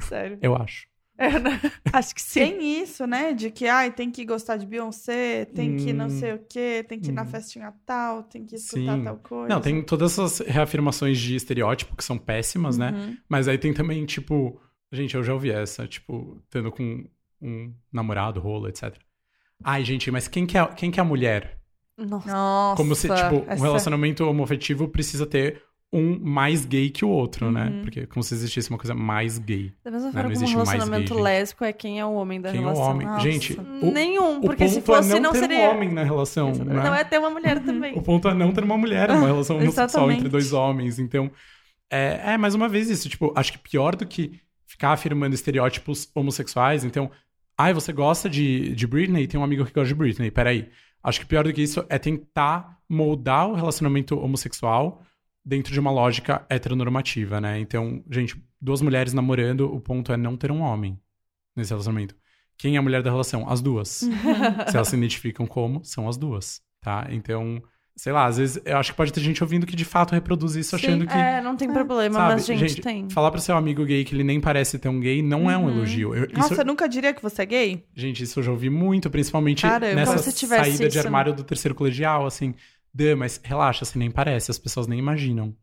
sério. Eu acho. É, né? Acho que sim. Tem isso, né? De que ai, tem que gostar de Beyoncé, tem que não Hum. sei o quê, tem que ir na Hum. festinha tal, tem que escutar Sim. tal coisa. Não, tem todas essas reafirmações de estereótipo que são péssimas, né? Uhum. Mas aí tem também, tipo. Gente, eu já ouvi essa, tipo, tendo com um namorado, rolo, etc. Ai, gente, mas quem que é, quem que é a mulher? Nossa. Como se, tipo, essa- um relacionamento homoafetivo precisa ter um mais gay que o outro, né? Uhum. Porque como se existisse uma coisa mais gay. Da mesma Não, forma não como um relacionamento gay, lésbico é quem é o homem da Quem é o relação. homem? Nossa. Gente, o, Nenhum, o porque ponto se fosse, é não, não ter seria. um homem na relação, né? Não é ter uma mulher também. O ponto é não ter uma mulher, uma relação homossexual entre dois homens. Então, é, é, mais uma vez isso. Tipo, acho que pior do que ficar afirmando estereótipos homossexuais. Então, ai, você gosta de, de Britney? Tem um amigo que gosta de Britney. Peraí. Acho que pior do que isso é tentar moldar o relacionamento homossexual dentro de uma lógica heteronormativa, né? Então, gente, duas mulheres namorando, o ponto é não ter um homem nesse relacionamento. Quem é a mulher da relação? As duas. Se elas se identificam como, são as duas, tá? Então, sei lá, às vezes eu acho que pode ter gente ouvindo que de fato reproduz isso, Sim, achando que. É, não tem problema, sabe, mas gente, tem. Falar pro seu amigo gay que ele nem parece ter um gay não é um Uhum. elogio. Eu- isso- Nossa, eu nunca diria que você é gay? Gente, isso eu já ouvi muito, principalmente Caramba. nessa saída de isso, armário do terceiro colegial, assim. Dã, mas relaxa, você nem parece, as pessoas nem imaginam.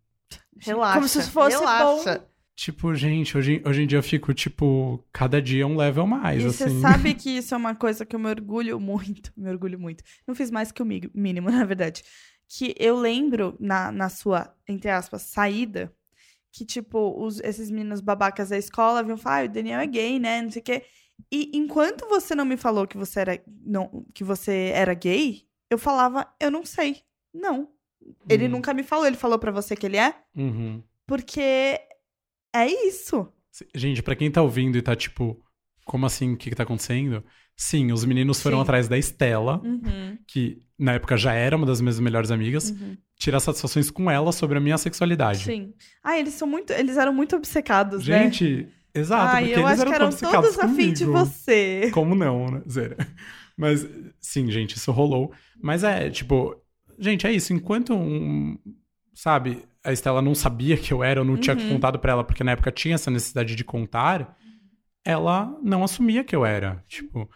Relaxa. Como se fosse relaxa. Tipo, gente, hoje, hoje em dia eu fico, tipo, cada dia um level mais, E você assim. sabe que isso é uma coisa que eu me orgulho muito, me orgulho muito. Não fiz mais que o mínimo, na verdade. Que eu lembro na, na sua, entre aspas, saída, que, tipo, os- esses meninos babacas da escola vinham falar, ah, o Daniel é gay, né? Não sei o quê. E enquanto você não me falou que você era, não, que você era gay, eu falava, eu não sei. Não. Ele Hum. nunca me falou, ele falou pra você que ele é? Uhum. Porque é isso. Gente, pra quem tá ouvindo e tá tipo, como assim? O que, que tá acontecendo? Sim, os meninos foram Sim. atrás da Estela, Uhum, que na época já era uma das minhas melhores amigas, uhum. tirar satisfações com ela sobre a minha sexualidade. Sim. Ah, eles são muito. Eles eram muito obcecados, né? Gente, exato, porque eu eles acho eram que eram todos a fim de comigo. você. Como não, né? Zera. Mas, sim, gente, isso rolou. Mas é, tipo, gente, é isso. Enquanto um. Sabe, a Estela não sabia que eu era, eu não tinha Uhum. contado pra ela, porque na época tinha essa necessidade de contar, ela não assumia que eu era. Tipo.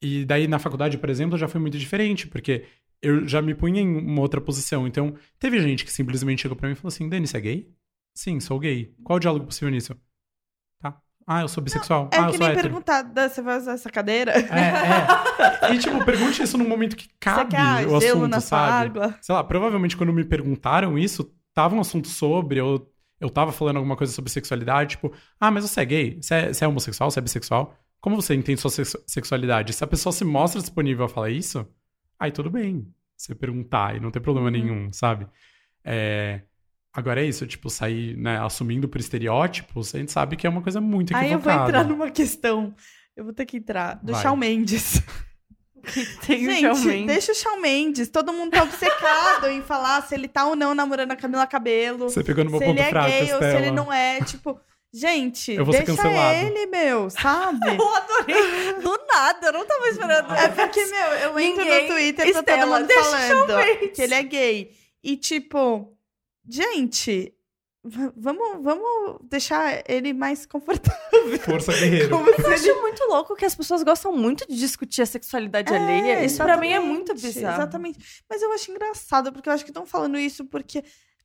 E daí na faculdade, por exemplo, já foi muito diferente, porque eu já me punha em uma outra posição. Então, teve gente que simplesmente chegou pra mim e falou assim: Dani, você é gay? Sim, sou gay. Qual o diálogo possível nisso? Ah, eu sou bissexual. É ah, eu que sou nem hétero. perguntar, "Dan, você vai usar essa cadeira? É, é. E, tipo, pergunte isso num momento que cabe você quer o assunto, na sabe? água? Sei lá, provavelmente quando me perguntaram isso, tava um assunto sobre, eu, eu tava falando alguma coisa sobre sexualidade, tipo, ah, mas você é gay? Você é, você é homossexual? Você é bissexual? Como você entende sua sexu- sexualidade? Se a pessoa se mostra disponível a falar isso, aí tudo bem. Você perguntar e não tem problema Uhum. nenhum, sabe? É... Agora é isso, tipo, sair, né, assumindo por estereótipos, a gente sabe que é uma coisa muito equivocada. Aí eu vou entrar numa questão. Eu vou ter que entrar. Do Vai. Shawn Mendes. Tem o Shawn Gente, Mendes. deixa o Shawn Mendes. Todo mundo tá obcecado em falar se ele tá ou não namorando a Camila Cabelo. Você pegou no meu se ponto ele é fraco, gay ou se Estela. ele não é. Tipo, gente, Eu vou ser deixa cancelado. ele, meu, sabe? Eu adorei. Do nada, eu não tava esperando. É porque, meu, eu entro Ninguém- no Twitter tá todo Estela, mundo deixa o falando que ele é gay. E, tipo, gente, vamos, vamos deixar ele mais confortável. Força guerreiro. Eu ele... acho muito louco que as pessoas gostam muito de discutir a sexualidade alheia. Isso pra mim é muito bizarro. Exatamente. Mas eu acho engraçado, porque eu acho que estão falando isso porque,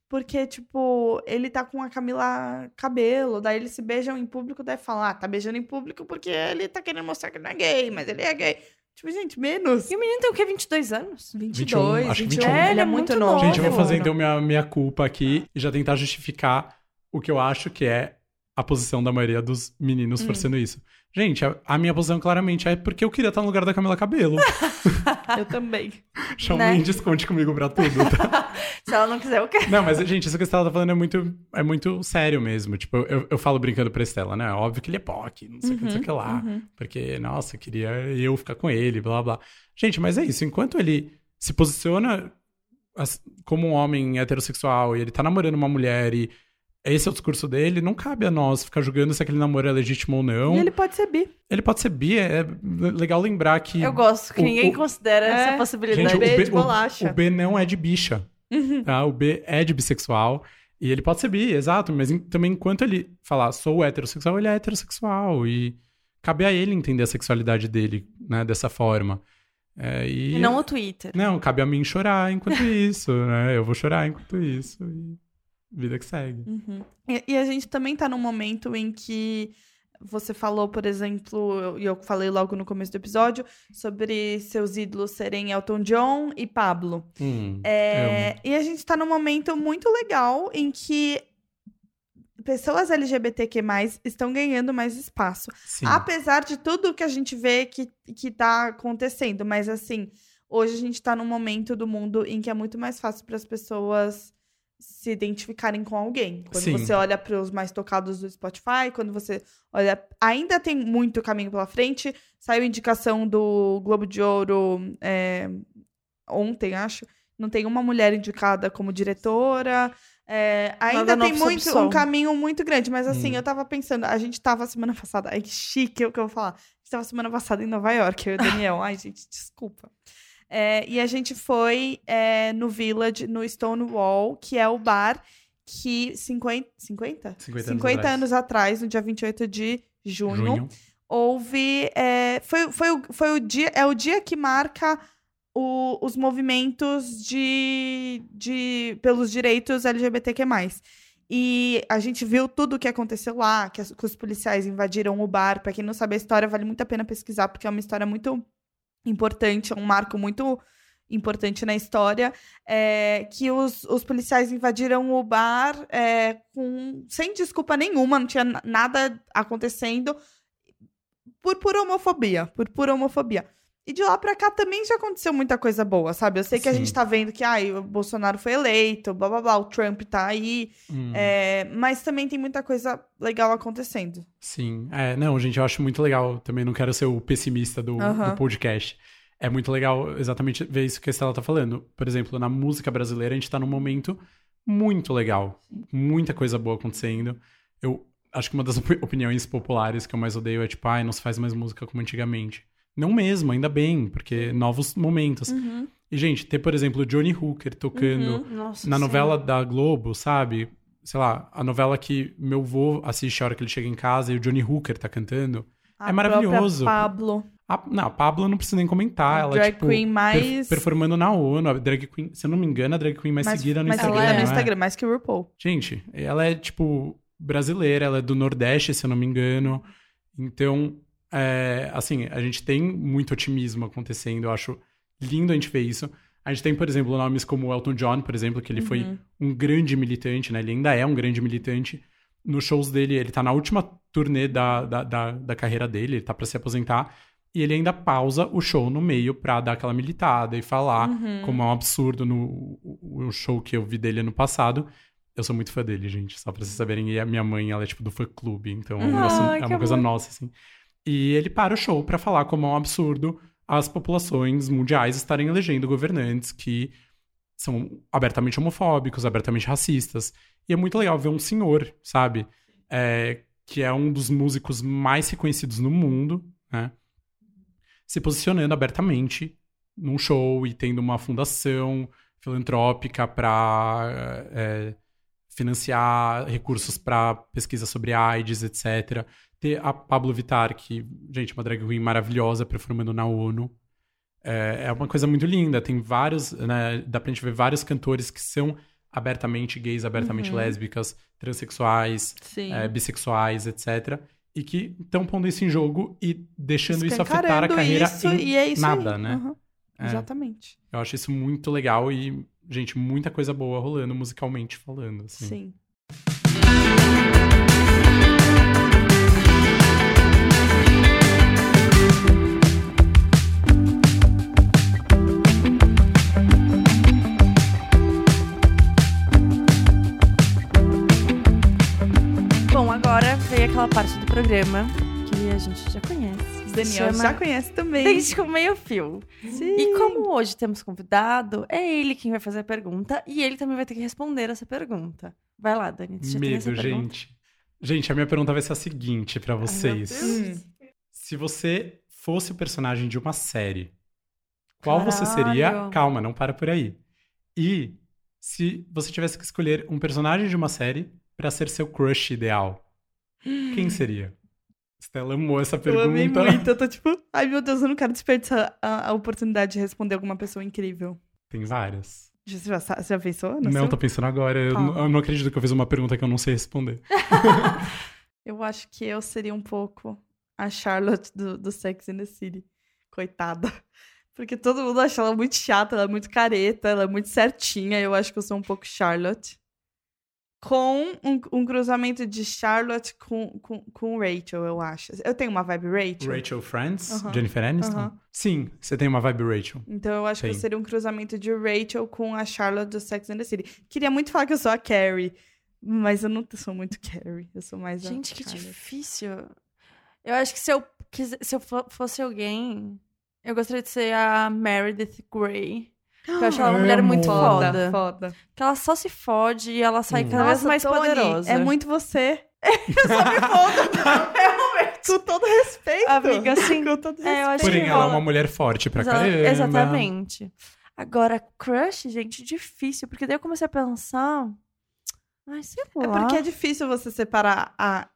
porque, tipo, ele tá com a Camila Cabelo, daí eles se beijam em público, daí falam, ah, tá beijando em público porque ele tá querendo mostrar que não é gay, mas ele é gay. Tipo, gente, menos. E o menino tem o quê? 22 anos? 22, acho que 21. 21. Ele Ele é é muito novo. Gente, eu vou fazer então minha, minha culpa aqui e já tentar justificar o que eu acho que é a posição da maioria dos meninos Hum. forçando isso. Gente, a, a minha posição claramente é porque eu queria estar no lugar da Camila Cabelo. Eu também. Shawn Né? Mendes, conte comigo pra tudo, tá? Se ela não quiser, eu quero. Não, mas, gente, isso que a Estela tá falando é muito, é muito sério mesmo. Tipo, eu, eu falo brincando pra Estela, né? Óbvio que ele é POC, não sei o que, não sei o que lá. uhum. Porque, nossa, queria eu ficar com ele, blá blá. Gente, mas é isso. Enquanto ele se posiciona as- como um homem heterossexual e ele tá namorando uma mulher e esse é o discurso dele, não cabe a nós ficar julgando se aquele namoro é legítimo ou não. E Ele... ele pode ser bi. pode ser bi, é legal lembrar que. Eu gosto que O- ninguém o- considera É. essa possibilidade. Gente, o B de o- bolacha. o B não é de bicha. Uhum. Tá? O B é de bissexual. E ele pode ser bi, exato. Mas também, enquanto ele falar sou heterossexual, ele é heterossexual. E cabe a ele entender a sexualidade dele, né? Dessa forma. É, e... E não o Twitter. Não, cabe a mim chorar enquanto isso, né? Eu vou chorar enquanto isso. E vida que segue. Uhum. E, e a gente também tá num momento em que você falou, por exemplo, e eu falei logo no começo do episódio, sobre seus ídolos serem Elton John e Pablo. Hum, É, e a gente tá num momento muito legal em que pessoas LGBTQ+, estão ganhando mais espaço. Sim. Apesar de tudo que a gente vê que, que tá acontecendo, mas assim, hoje a gente tá num momento do mundo em que é muito mais fácil para as pessoas se identificarem com alguém. Quando Sim. você olha para os mais tocados do Spotify, quando você olha, ainda tem muito caminho pela frente. Saiu indicação do Globo de Ouro é, ontem, acho. Não tem uma mulher indicada como diretora. É, ainda tem muito um caminho muito grande, mas assim, Hum. eu tava pensando, a gente tava semana passada, ai que chique é o que eu vou falar. A gente tava semana passada em Nova York, eu e o Daniel. ai, gente, desculpa. É, e a gente foi é, no Village, no Stonewall, que é o bar que 50, 50? 50 anos 50 atrás. anos atrás, no dia 28 de junho, Junho. houve. é, foi, foi, o, foi o dia. É o dia que marca o- os movimentos de, de, pelos direitos LGBTQ. E a gente viu tudo o que aconteceu lá, que, as- que os policiais invadiram o bar. Pra quem não sabe a história, vale muito a pena pesquisar, porque é uma história muito importante, é um marco muito importante na história. é, que os, os policiais invadiram o bar é, com, sem desculpa nenhuma, não tinha na- nada acontecendo por pura homofobia, por pura homofobia. E de lá pra cá também já aconteceu muita coisa boa, sabe? Eu sei que a Sim. gente tá vendo que ai, o Bolsonaro foi eleito, blá blá blá, o Trump tá aí, Hum, é, mas também tem muita coisa legal acontecendo. Sim. É, não, gente, eu acho muito legal. Também não quero ser o pessimista do, do podcast. É muito legal exatamente ver isso que a Estela tá falando. Por exemplo, na música brasileira, a gente tá num momento muito legal. Muita coisa boa acontecendo. Eu acho que uma das opi- opiniões populares que eu mais odeio é tipo, ai, não se faz mais música como antigamente. Não mesmo, ainda bem, porque novos momentos. E, gente, ter, por exemplo, o Johnny Hooker tocando Nossa, na sim. novela da Globo, sabe? Sei lá, a novela que meu avô assiste a hora que ele chega em casa e o Johnny Hooker tá cantando. A É maravilhoso. Pablo, A, não, a Pablo não preciso nem comentar. ela, drag tipo, queen per- mais... performando na ONU, a drag queen, se eu não me engano, a drag queen mais, mais seguida no mais Instagram. seguida no não é? Instagram, mais que o RuPaul. Gente, ela é, tipo, brasileira, ela é do Nordeste, se eu não me engano. Então, é, assim, a gente tem muito otimismo acontecendo. Eu acho lindo a gente ver isso. A gente tem, por exemplo, nomes como o Elton John, por exemplo, que ele foi Uhum. um grande militante, né? Ele ainda é um grande militante. Nos shows dele, ele tá na última turnê da, da, da, da carreira dele, ele tá pra se aposentar. E ele ainda pausa o show no meio pra dar aquela militada e falar Uhum. como é um absurdo no o, o show que eu vi dele ano passado. Eu sou muito fã dele, gente, só pra vocês saberem. E a minha mãe, ela é tipo do fã-clube, então é um negócio- é que uma coisa amor. nossa, assim. E ele para o show pra falar como é um absurdo as populações mundiais estarem elegendo governantes que são abertamente homofóbicos, abertamente racistas. E é muito legal ver um senhor, sabe? É, que é um dos músicos mais reconhecidos no mundo, né? Se posicionando abertamente num show e tendo uma fundação filantrópica para financiar recursos para pesquisa sobre AIDS, etc. Ter a Pablo Vittar, que, gente, uma drag queen maravilhosa, performando na ONU. É, é uma coisa muito linda. Tem vários, né? Dá pra gente ver vários cantores que são abertamente gays, abertamente Uhum. lésbicas, transexuais, é, bissexuais, etc. E que estão pondo isso em jogo e deixando isso afetar a carreira isso, em é isso nada, aí. né? Uhum. É. Exatamente. Eu acho isso muito legal e, gente, muita coisa boa rolando musicalmente falando. Assim. Sim. Aquela parte do programa que a gente já conhece. Daniel chama já conhece também. Desde com meio fio. Sim. E como hoje temos convidado, é ele quem vai fazer a pergunta e ele também vai ter que responder essa pergunta. Vai lá, Dani. você já tem essa Medo, pergunta? gente. Gente, a minha pergunta vai ser a seguinte pra vocês. Ai. Hum. Se você fosse o personagem de uma série, qual você Caralho. seria? Calma, não para por aí. E se você tivesse que escolher um personagem de uma série pra ser seu crush ideal, quem seria? Stella amou essa Eu amei pergunta. muito. Eu tô tipo, ai meu Deus, eu não quero desperdiçar a, a oportunidade de responder alguma pessoa incrível. Tem várias. Você já, você já pensou? Não, seu? tô pensando agora. Eu, não- eu não acredito que eu fiz uma pergunta que eu não sei responder. Eu acho que eu seria um pouco a Charlotte do, do Sex and the City. Coitada. Porque todo mundo acha ela muito chata, ela é muito careta, ela é muito certinha. Eu acho que eu sou um pouco Charlotte. Com um, um cruzamento de Charlotte com, com, com Rachel, eu acho. Eu tenho uma vibe Rachel. Rachel Friends? Aham. Jennifer Aniston? Aham. Sim, você tem uma vibe Rachel. Então eu acho que seria um cruzamento de Rachel com a Charlotte do Sex and the City. Queria muito falar que eu sou a Carrie, mas eu não sou muito Carrie. Eu sou mais a Gente, que Charlotte. difícil. Eu acho que se eu, se eu fo- fosse alguém, eu gostaria de ser a Meredith Grey. Eu acho ela uma mulher Amo. muito Foda, foda. foda. Que ela só se fode e ela sai Hum. cada vez mais Tony, poderosa. É muito você. eu só me fodo. Realmente. Com todo respeito. Amiga, sim. Com todo respeito. É, eu acho Porém, que ela é uma mulher forte pra Exa- caramba. Exatamente. Agora, crush, gente, difícil. Porque daí eu comecei a pensar. Ai, sei lá. É porque é difícil você separar a,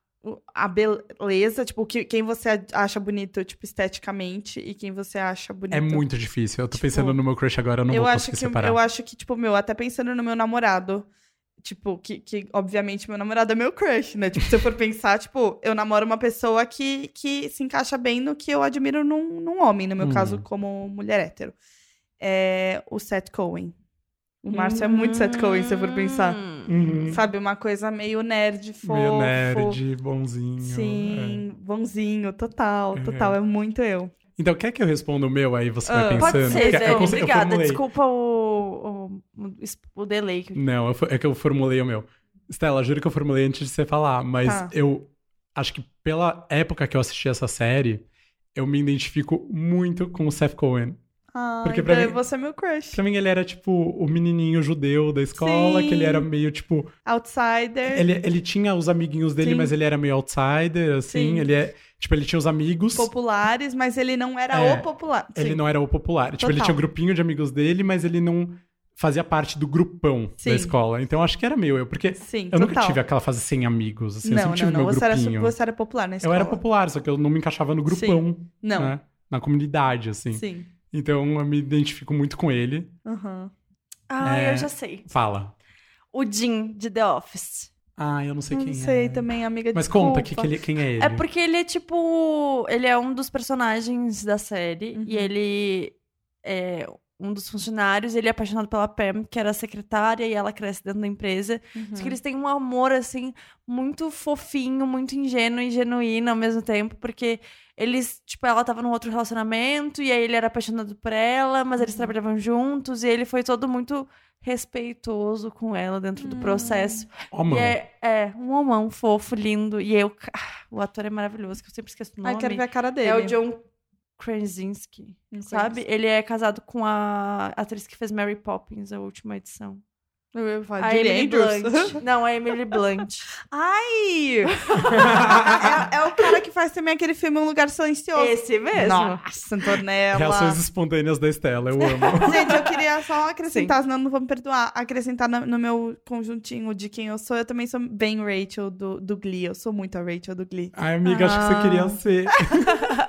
a beleza, tipo, que, quem você acha bonito, tipo, esteticamente, e quem você acha bonito. É muito difícil. Eu tô Tipo, pensando no meu crush agora, eu não eu vou acho que separar. Eu acho que, tipo, meu, até pensando no meu namorado, tipo, que, que obviamente meu namorado é meu crush, né? Tipo, se eu for pensar, tipo, eu namoro uma pessoa que, que se encaixa bem no que eu admiro num, num homem, no meu Hum. caso, como mulher hétero. É o Seth Cohen. O Márcio é muito Seth Cohen, se for pensar. Hum. Uhum. Sabe, uma coisa meio nerd, fofo. Meio nerd, bonzinho. Sim, bonzinho, total, É. total, é muito eu. é. Então, quer que eu responda o meu aí você Ah, vai pensando? Pode ser, Zé. Obrigada. Desculpa o, o, o delay. Não, eu é que eu formulei o meu. Stella, juro que eu formulei antes de você falar, mas Tá. eu acho que pela época que eu assisti essa série, eu me identifico muito com o Seth Cohen. Ah, Porque então pra mim- você é meu crush. Pra mim, ele era, tipo, o menininho judeu da escola, Sim. que ele era meio, tipo... Outsider. Ele, ele tinha os amiguinhos dele, Sim. mas ele era meio outsider, assim. Sim. Ele é... Tipo, ele tinha os amigos... populares, mas ele não era É, o popular. Ele Sim. não era o popular. Tipo, ele Total. tinha um grupinho de amigos dele, mas ele não fazia parte do grupão Sim. da escola. Então, acho que era meu. Eu, porque Sim, eu nunca total. tive aquela fase sem amigos, assim. eu não, sempre tive não, não. meu Você era, grupinho. você era popular na Eu escola. era popular, só que eu não me encaixava no grupão, Não, né? Na comunidade, assim. sim. Então, eu me identifico muito com ele. Aham. Ah, É. eu já sei. Fala. O Jim, de The Office. Ah, eu não sei Não quem sei é. também, amiga, Mas desculpa. conta, que que ele, quem é ele? É porque ele é tipo. Ele é um dos personagens da série. Uhum. E ele é um dos funcionários. Ele é apaixonado pela Pam, que era a secretária, e ela cresce dentro da empresa. Uhum. Só que eles têm um amor, assim, muito fofinho, muito ingênuo e genuíno ao mesmo tempo, porque eles, tipo, ela tava num outro relacionamento, e aí ele era apaixonado por ela, mas Uhum. eles trabalhavam juntos, e ele foi todo muito respeitoso com ela dentro do Hum. processo. Ó, mão. E é, é, um homão fofo, lindo, e eu, ah, o ator é maravilhoso, que eu sempre esqueço o nome. Ai, quero ver a cara dele. É o John Krasinski, sabe? Ele é casado com a atriz que fez Mary Poppins, a última edição. Eu ia falar A Emily Andrews. Blunt. Não, a Emily Blunt. Ai! é, é o cara que faz também aquele filme Um Lugar Silencioso. Esse mesmo. Nossa, Antonella. Reações espontâneas da Estela, eu amo. Gente, eu queria só acrescentar, senão não vou me perdoar, acrescentar no, no meu conjuntinho de quem eu sou. Eu também sou bem Rachel do, do Glee. Eu sou muito a Rachel do Glee. Ai, amiga, acho que você Ah. queria ser.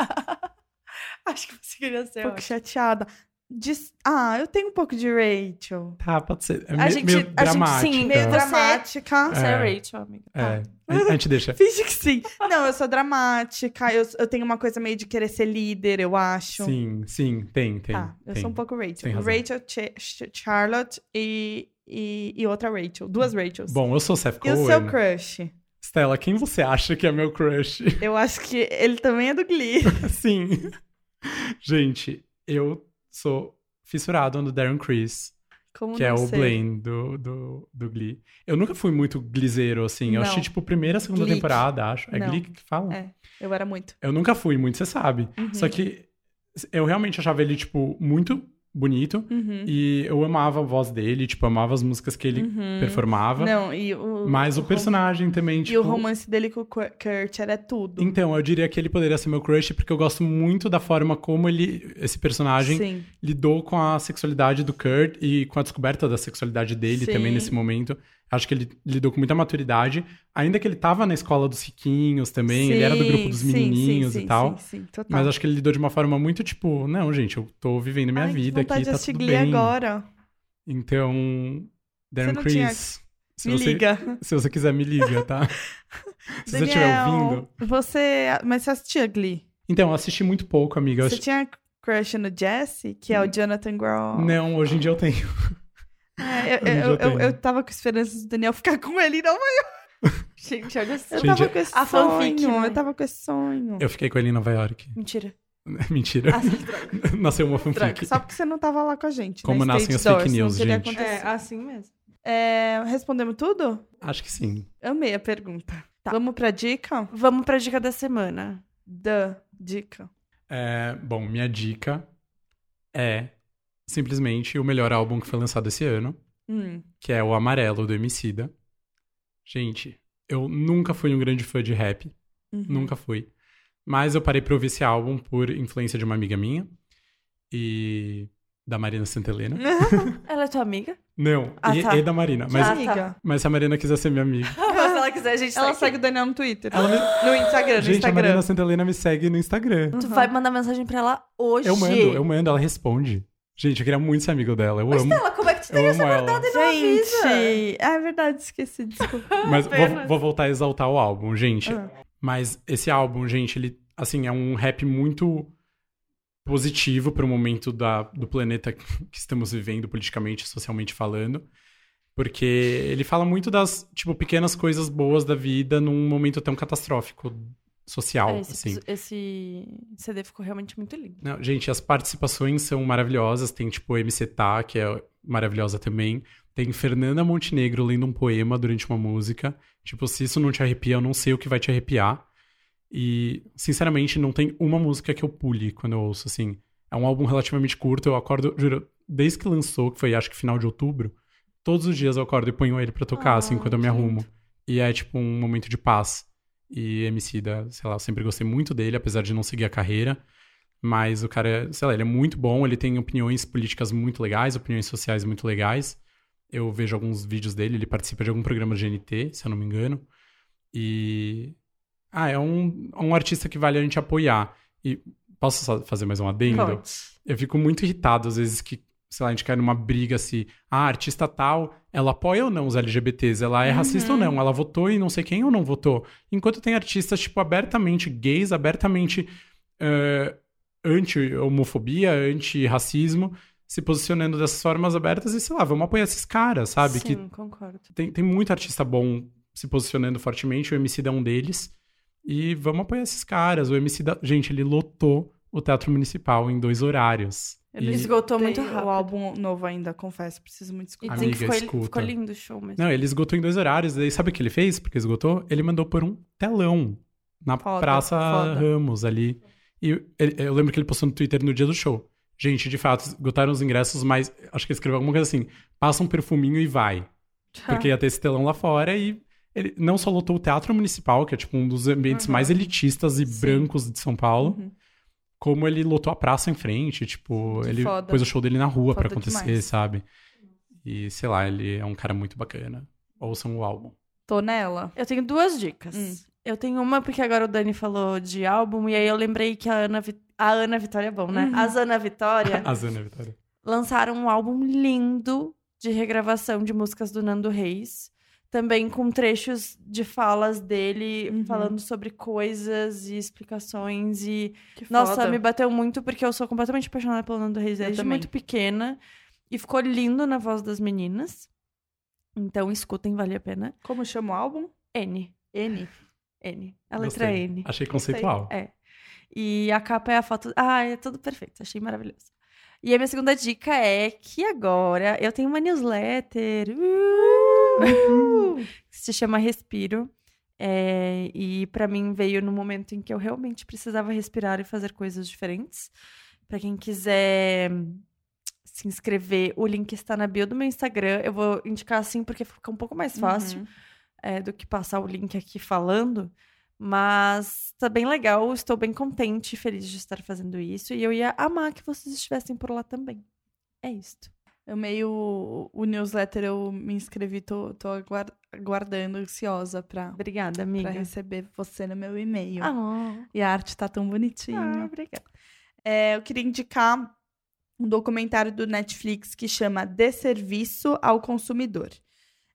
Acho que você queria ser. Um pouco chateada. Dis- Ah, eu tenho um pouco de Rachel. Tá, pode ser. É A me- gente- meio a gente, dramática. sim, Meio dramática. Você é, É. Rachel, amiga. É, Tá. a, a gente deixa. Finge que sim. Não, eu sou dramática. Eu, eu tenho uma coisa meio de querer ser líder, eu acho. Sim, sim, tem, tem. Tá, eu tem. sou um pouco Rachel. Rachel, Ch- Ch- Charlotte e, e, e outra Rachel. Duas Rachels. Bom, eu sou Seth e Cohen. o seu crush? Stella, quem você acha que é meu crush? Eu acho que ele também é do Glee. Sim. Gente, eu sou fissurado no Darren Criss, Como que é o sei? Blaine do, do, do Glee. Eu nunca fui muito gliseiro, assim. Eu Não. assisti, tipo, primeira, segunda Glick. temporada, acho. É Não. Glee que fala? É, eu era muito. Eu nunca fui muito, você sabe. Uhum. Só que eu realmente achava ele, tipo, muito bonito. Uhum. E eu amava a voz dele, tipo, amava as músicas que ele Uhum. performava. Não, e o. Mas o rom- personagem também, tipo... E o romance dele com o Kur- Kurt era tudo. Então, eu diria que ele poderia ser meu crush, porque eu gosto muito da forma como ele, esse personagem, Sim. lidou com a sexualidade do Kurt e com a descoberta da sexualidade dele Sim. também nesse momento. Acho que ele lidou com muita maturidade. Ainda que ele tava na escola dos riquinhos também, ele era do grupo dos Sim, sim, menininhos sim, e tal. Sim, sim, total. Mas acho que ele lidou de uma forma muito tipo, não, gente, eu tô vivendo minha Ai, vida aqui, tá tudo bem. agora. Então, Darren não tinha- se Me você, liga. se você quiser me liga, tá? se você estiver Daniel, ouvindo. Você. Mas você assistia Glee? Então, eu assisti muito pouco, amiga. Você tinha crush no Jesse, que é o Jonathan Groff? Não, hoje em dia eu tenho. É, eu, eu, eu eu, eu tava com esperanças do Daniel ficar com ele, não Gente, olha só. Eu Gente, tava com esse a fanfic, sonho. né? Eu tava com esse sonho. Eu fiquei com ele em Nova York. Mentira. Mentira. Ah, droga. Nasceu uma Droga, fanfic. Só porque você não tava lá com a gente. Como né? nascem as fake news, gente. É, assim mesmo. É, respondemos tudo? Acho que sim. Amei a pergunta. Tá. Vamos pra dica? Vamos pra dica da semana. Da dica. É, bom, minha dica é simplesmente o melhor álbum que foi lançado esse ano, Hum. que é o Amarelo do Emicida. Gente, eu nunca fui um grande fã de rap. Uhum. Nunca fui. Mas eu parei pra ouvir esse álbum por influência de uma amiga minha e da Marina Santelena. Ela é tua amiga? Não, Ah, e, tá. e da Marina. Mas, Ah, Amiga. mas se a Marina quiser ser minha amiga. Mas se ela quiser, a gente Ela tá segue o Daniel no Twitter. Ela me- No Instagram, no Gente, a. Marina Santelena me segue no Instagram. Tu vai mandar mensagem pra ela hoje. Eu mando, eu mando, ela responde. Gente, eu queria muito ser amigo dela. Eu amo. Ela, como é que tu tem amo essa ela. verdade e não avisa? Gente, ah, é verdade, esqueci, desculpa. Mas vou, vou voltar a exaltar o álbum, gente. Ah. Mas esse álbum, gente, ele, assim, é um rap muito positivo para o momento da, do planeta que estamos vivendo, politicamente e socialmente falando. Porque ele fala muito das, tipo, pequenas coisas boas da vida num momento tão catastrófico social, É, esse, assim. esse CD ficou realmente muito lindo. Não, gente, as participações são maravilhosas. Tem, tipo, MC Tá, que é maravilhosa também. Tem Fernanda Montenegro lendo um poema durante uma música. Tipo, se isso não te arrepia, eu não sei o que vai te arrepiar. E, sinceramente, não tem uma música que eu pule quando eu ouço, assim. É um álbum relativamente curto. Eu acordo, juro, desde que lançou, que foi acho que final de outubro, todos os dias eu acordo e ponho ele pra tocar, Ah, assim, quando eu me arrumo. E é, tipo, um momento de paz. E Emicida, sei lá, eu sempre gostei muito dele, apesar de não seguir a carreira. Mas o cara, sei lá, ele é muito bom, ele tem opiniões políticas muito legais, opiniões sociais muito legais. Eu vejo alguns vídeos dele, ele participa de algum programa de GNT, se eu não me engano. E. Ah, é um, um artista que vale a gente apoiar. E posso só fazer mais um adendo? Pode. Eu fico muito irritado, às vezes, que, sei lá, a gente cai numa briga se a artista tal, ela apoia ou não os LGBTs, ela é racista ou não, ela votou e não sei quem ou não votou. Enquanto tem artistas, tipo, abertamente gays, abertamente eh, anti-homofobia, anti-racismo, se posicionando dessas formas abertas e, sei lá, vamos apoiar esses caras, sabe? Sim, Que concordo. tem, tem muito artista bom se posicionando fortemente, o MC é um deles. E vamos apoiar esses caras. O MC da... Gente, ele lotou o Teatro Municipal em dois horários. Ele E- esgotou muito rápido. O álbum novo ainda, confesso, preciso muito E escutar. dizem que ficou, escuta. ficou lindo o show mesmo. Não, ele esgotou em dois horários. Daí sabe o que ele fez? Porque esgotou? Ele mandou por um telão na Foda, Praça foda. Ramos ali. E ele- eu lembro que ele postou no Twitter no dia do show. Gente, de fato, esgotaram os ingressos, mas acho que ele escreveu alguma coisa assim: passa um perfuminho e vai. Porque ia ter esse telão lá fora e ele não só lotou o Teatro Municipal, que é tipo um dos ambientes Uhum. mais elitistas e Sim. brancos de São Paulo, Uhum. Como ele lotou a praça em frente, tipo, Que ele foda. pôs o show dele na rua pra Foda acontecer, demais. sabe? E sei lá, ele é um cara muito bacana. Ouçam o álbum. Tô nela. Eu tenho duas dicas. Hum. Eu tenho uma porque agora o Dani falou de álbum, e aí eu lembrei que a Ana, Vi- a Ana Vitória é bom, né? Uhum. As Ana Vitória A Zana Vitória. lançaram um álbum lindo de regravação de músicas do Nando Reis. Também com trechos de falas dele Uhum. falando sobre coisas e explicações. E, Que nossa, foda. me bateu muito porque eu sou completamente apaixonada pelo Nando Reis desde também. muito pequena. E ficou lindo na voz das meninas. Então escutem, vale a pena. Como chama o álbum? N. N. N. A letra Gostei. N. Achei conceitual. É. E a capa é a foto. Ah, é tudo perfeito. Achei maravilhoso. E a minha segunda dica é que agora eu tenho uma newsletter. Uh! que se chama Respiro. É, e pra mim veio no momento em que eu realmente precisava respirar e fazer coisas diferentes. Pra quem quiser se inscrever, o link está na bio do meu Instagram. Eu vou indicar assim porque fica um pouco mais fácil Uhum. é, do que passar o link aqui falando. Mas tá bem legal, estou bem contente e feliz de estar fazendo isso. E eu ia amar que vocês estivessem por lá também. É isto. Eu meio. O newsletter eu me inscrevi, tô, tô aguar- aguardando, ansiosa pra, Obrigada, pra amiga. receber você no meu e-mail. Ah, E a arte tá tão bonitinha. ah, obrigada. É, eu queria indicar um documentário do Netflix que chama De Serviço ao Consumidor.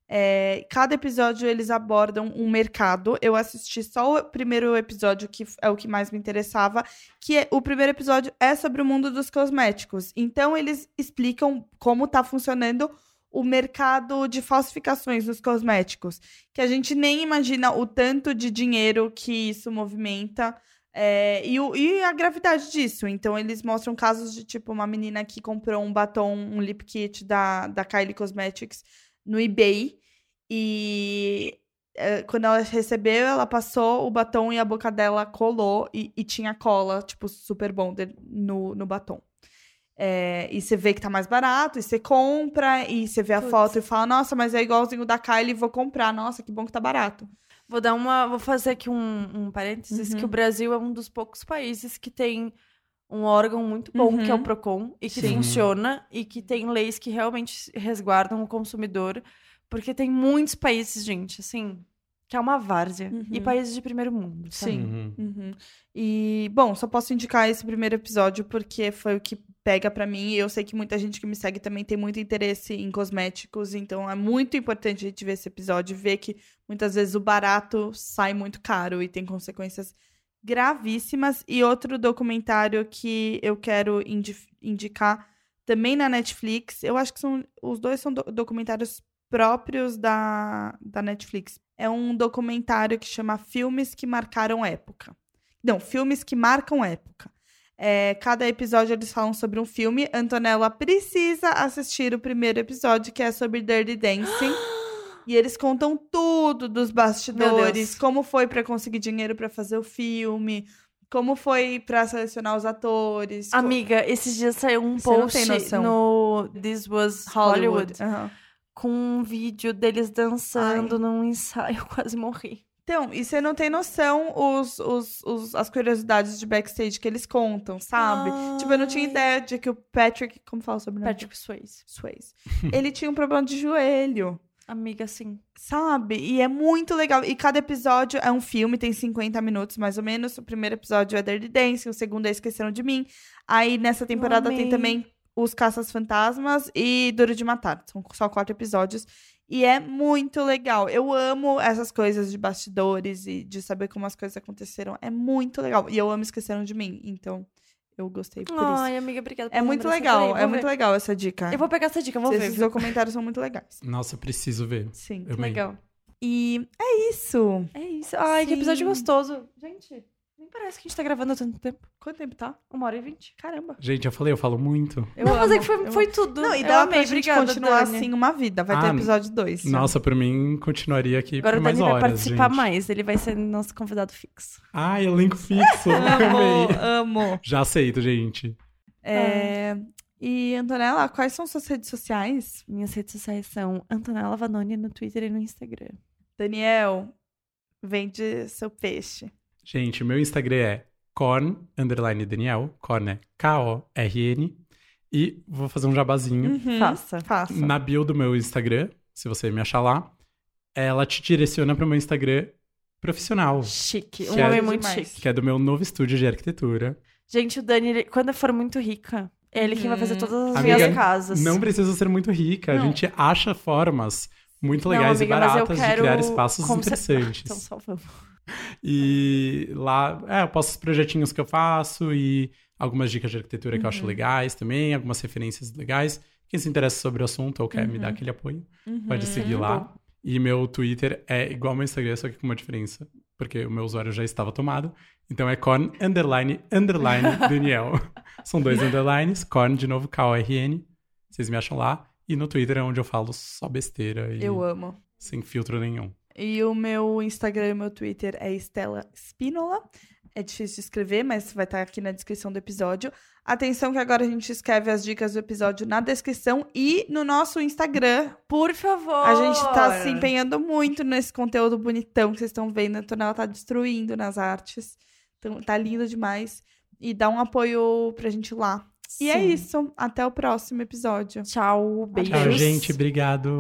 É, cada episódio eles abordam um mercado. Eu assisti só o primeiro episódio, que é o que mais me interessava, que é, o primeiro episódio é sobre o mundo dos cosméticos. Então, eles explicam como está funcionando o mercado de falsificações nos cosméticos. Que a gente nem imagina o tanto de dinheiro que isso movimenta. É, e, e a gravidade disso. Então, eles mostram casos de, tipo, uma menina que comprou um batom, um lip kit da, da Kylie Cosmetics no eBay. E é, quando ela recebeu, ela passou o batom e a boca dela colou e, e tinha cola, tipo, super bonder no, no batom. É, e você vê que tá mais barato, e você compra, e você vê a Putz. foto e fala, nossa, mas é igualzinho o da Kylie, vou comprar. Nossa, que bom que tá barato. Vou dar uma. Vou fazer aqui um, um parênteses: Uhum. que o Brasil é um dos poucos países que tem um órgão muito bom, que é o Uhum. PROCON, e que Sim. funciona, e que tem leis que realmente resguardam o consumidor. Porque tem muitos países, gente, assim, que é uma várzea. E Uhum. países de primeiro mundo. sabe? Sim. Uhum. Uhum. E, bom, só posso indicar esse primeiro episódio porque foi o que pega pra mim. E eu sei que muita gente que me segue também tem muito interesse em cosméticos. Então é muito importante a gente ver esse episódio e ver que muitas vezes o barato sai muito caro e tem consequências gravíssimas. E outro documentário que eu quero indi- indicar também na Netflix. Eu acho que são os dois são do- documentários próprios da, da Netflix. É um documentário que chama Filmes que Marcaram Época. Não, filmes que marcam época. É, cada episódio eles falam sobre um filme. Antonella precisa assistir o primeiro episódio, que é sobre Dirty Dancing. e eles contam tudo dos bastidores, como foi pra conseguir dinheiro pra fazer o filme, como foi pra selecionar os atores. Amiga, esses dias saiu um Você post no This Was Hollywood, Aham. com um vídeo deles dançando num ensaio. Eu quase morri. Então, e você não tem noção os, os, os- as curiosidades de backstage que eles contam, sabe? Tipo, eu não tinha Ai. ideia de que o Patrick. Como fala sobre o nome? Patrick Swayze. Swayze. Ele tinha um problema de joelho, Amiga, sim. sabe? E é muito legal. E cada episódio é um filme, tem 50 minutos mais ou menos. O primeiro episódio é Dirty Dancing, o segundo é Esqueceram de Mim. Aí nessa temporada tem também Os Caças Fantasmas e Duro de Matar. São só quatro episódios. E é muito legal. Eu amo essas coisas de bastidores e de saber como as coisas aconteceram. É muito legal. E eu amo Esqueceram de Mim. Então, eu gostei por isso. Ai, amiga, obrigada. É muito legal. É muito ver. legal essa dica. Eu vou pegar essa dica, eu vou ver. Esses documentários são muito legais. Nossa, preciso ver. Sim. Eu também. Legal. E é isso. É isso. Ai, que episódio Sim. gostoso. Gente, nem parece que a gente tá gravando há tanto tempo. Quanto tempo tá? Uma hora e vinte. Caramba. Gente, eu falei, eu falo muito. Eu não, mas é amo, que foi, foi tudo. Não, e Eu dá amei. pra gente Obrigada, continuar Dani. assim uma vida. Vai ter Ah, episódio 2. Nossa, por mim, continuaria aqui Agora por o mais Dani vai horas, participar gente. mais. Ele vai ser nosso convidado fixo. Ah, elenco fixo. Amo, amei. amo. Já aceito, gente. É, E, Antonella, quais são suas redes sociais? Minhas redes sociais são Antonella Vanoni no Twitter e no Instagram. Daniel, vende seu peixe. Gente, o meu Instagram é corn, underline Daniel. Corn é K-O-R-N. E vou fazer um jabazinho. Uhum. Faça. Faça. Na bio do meu Instagram, se você me achar lá, ela te direciona para o meu Instagram profissional, Chique. Um é homem muito demais. chique. que é do meu novo estúdio de arquitetura. Gente, o Dani, ele- quando eu for muito rica, é ele que vai fazer todas as Amiga, minhas casas. Não precisa ser muito rica, Não. a gente acha formas muito Não, legais amiga, e baratas de criar espaços como interessantes. Então, só vamos. E lá, é, eu posto os projetinhos que eu faço e algumas dicas de arquitetura que eu Uhum. acho legais também, algumas referências legais. Quem se interessa sobre o assunto ou quer me dar aquele apoio, pode seguir Uhum. lá. E meu Twitter é igual ao meu Instagram, só que com uma diferença. Porque o meu usuário já estava tomado. Então é corn, underline, underline, Daniel. São dois underlines. Corn, de novo, K-O-R-N. Vocês me acham lá. E no Twitter é onde eu falo só besteira Eu amo. sem filtro nenhum. E o meu Instagram e o meu Twitter é Estela Spínola. É difícil de escrever, mas vai estar aqui na descrição do episódio. Atenção que agora a gente escreve as dicas do episódio na descrição e no nosso Instagram. Por favor. A gente tá se empenhando muito nesse conteúdo bonitão que vocês estão vendo. A Antonella tá destruindo nas artes. Então, tá lindo demais. E dá um apoio pra gente lá. E é Sim. isso. Até o próximo episódio. Tchau, beijos. Tchau, gente. Obrigado.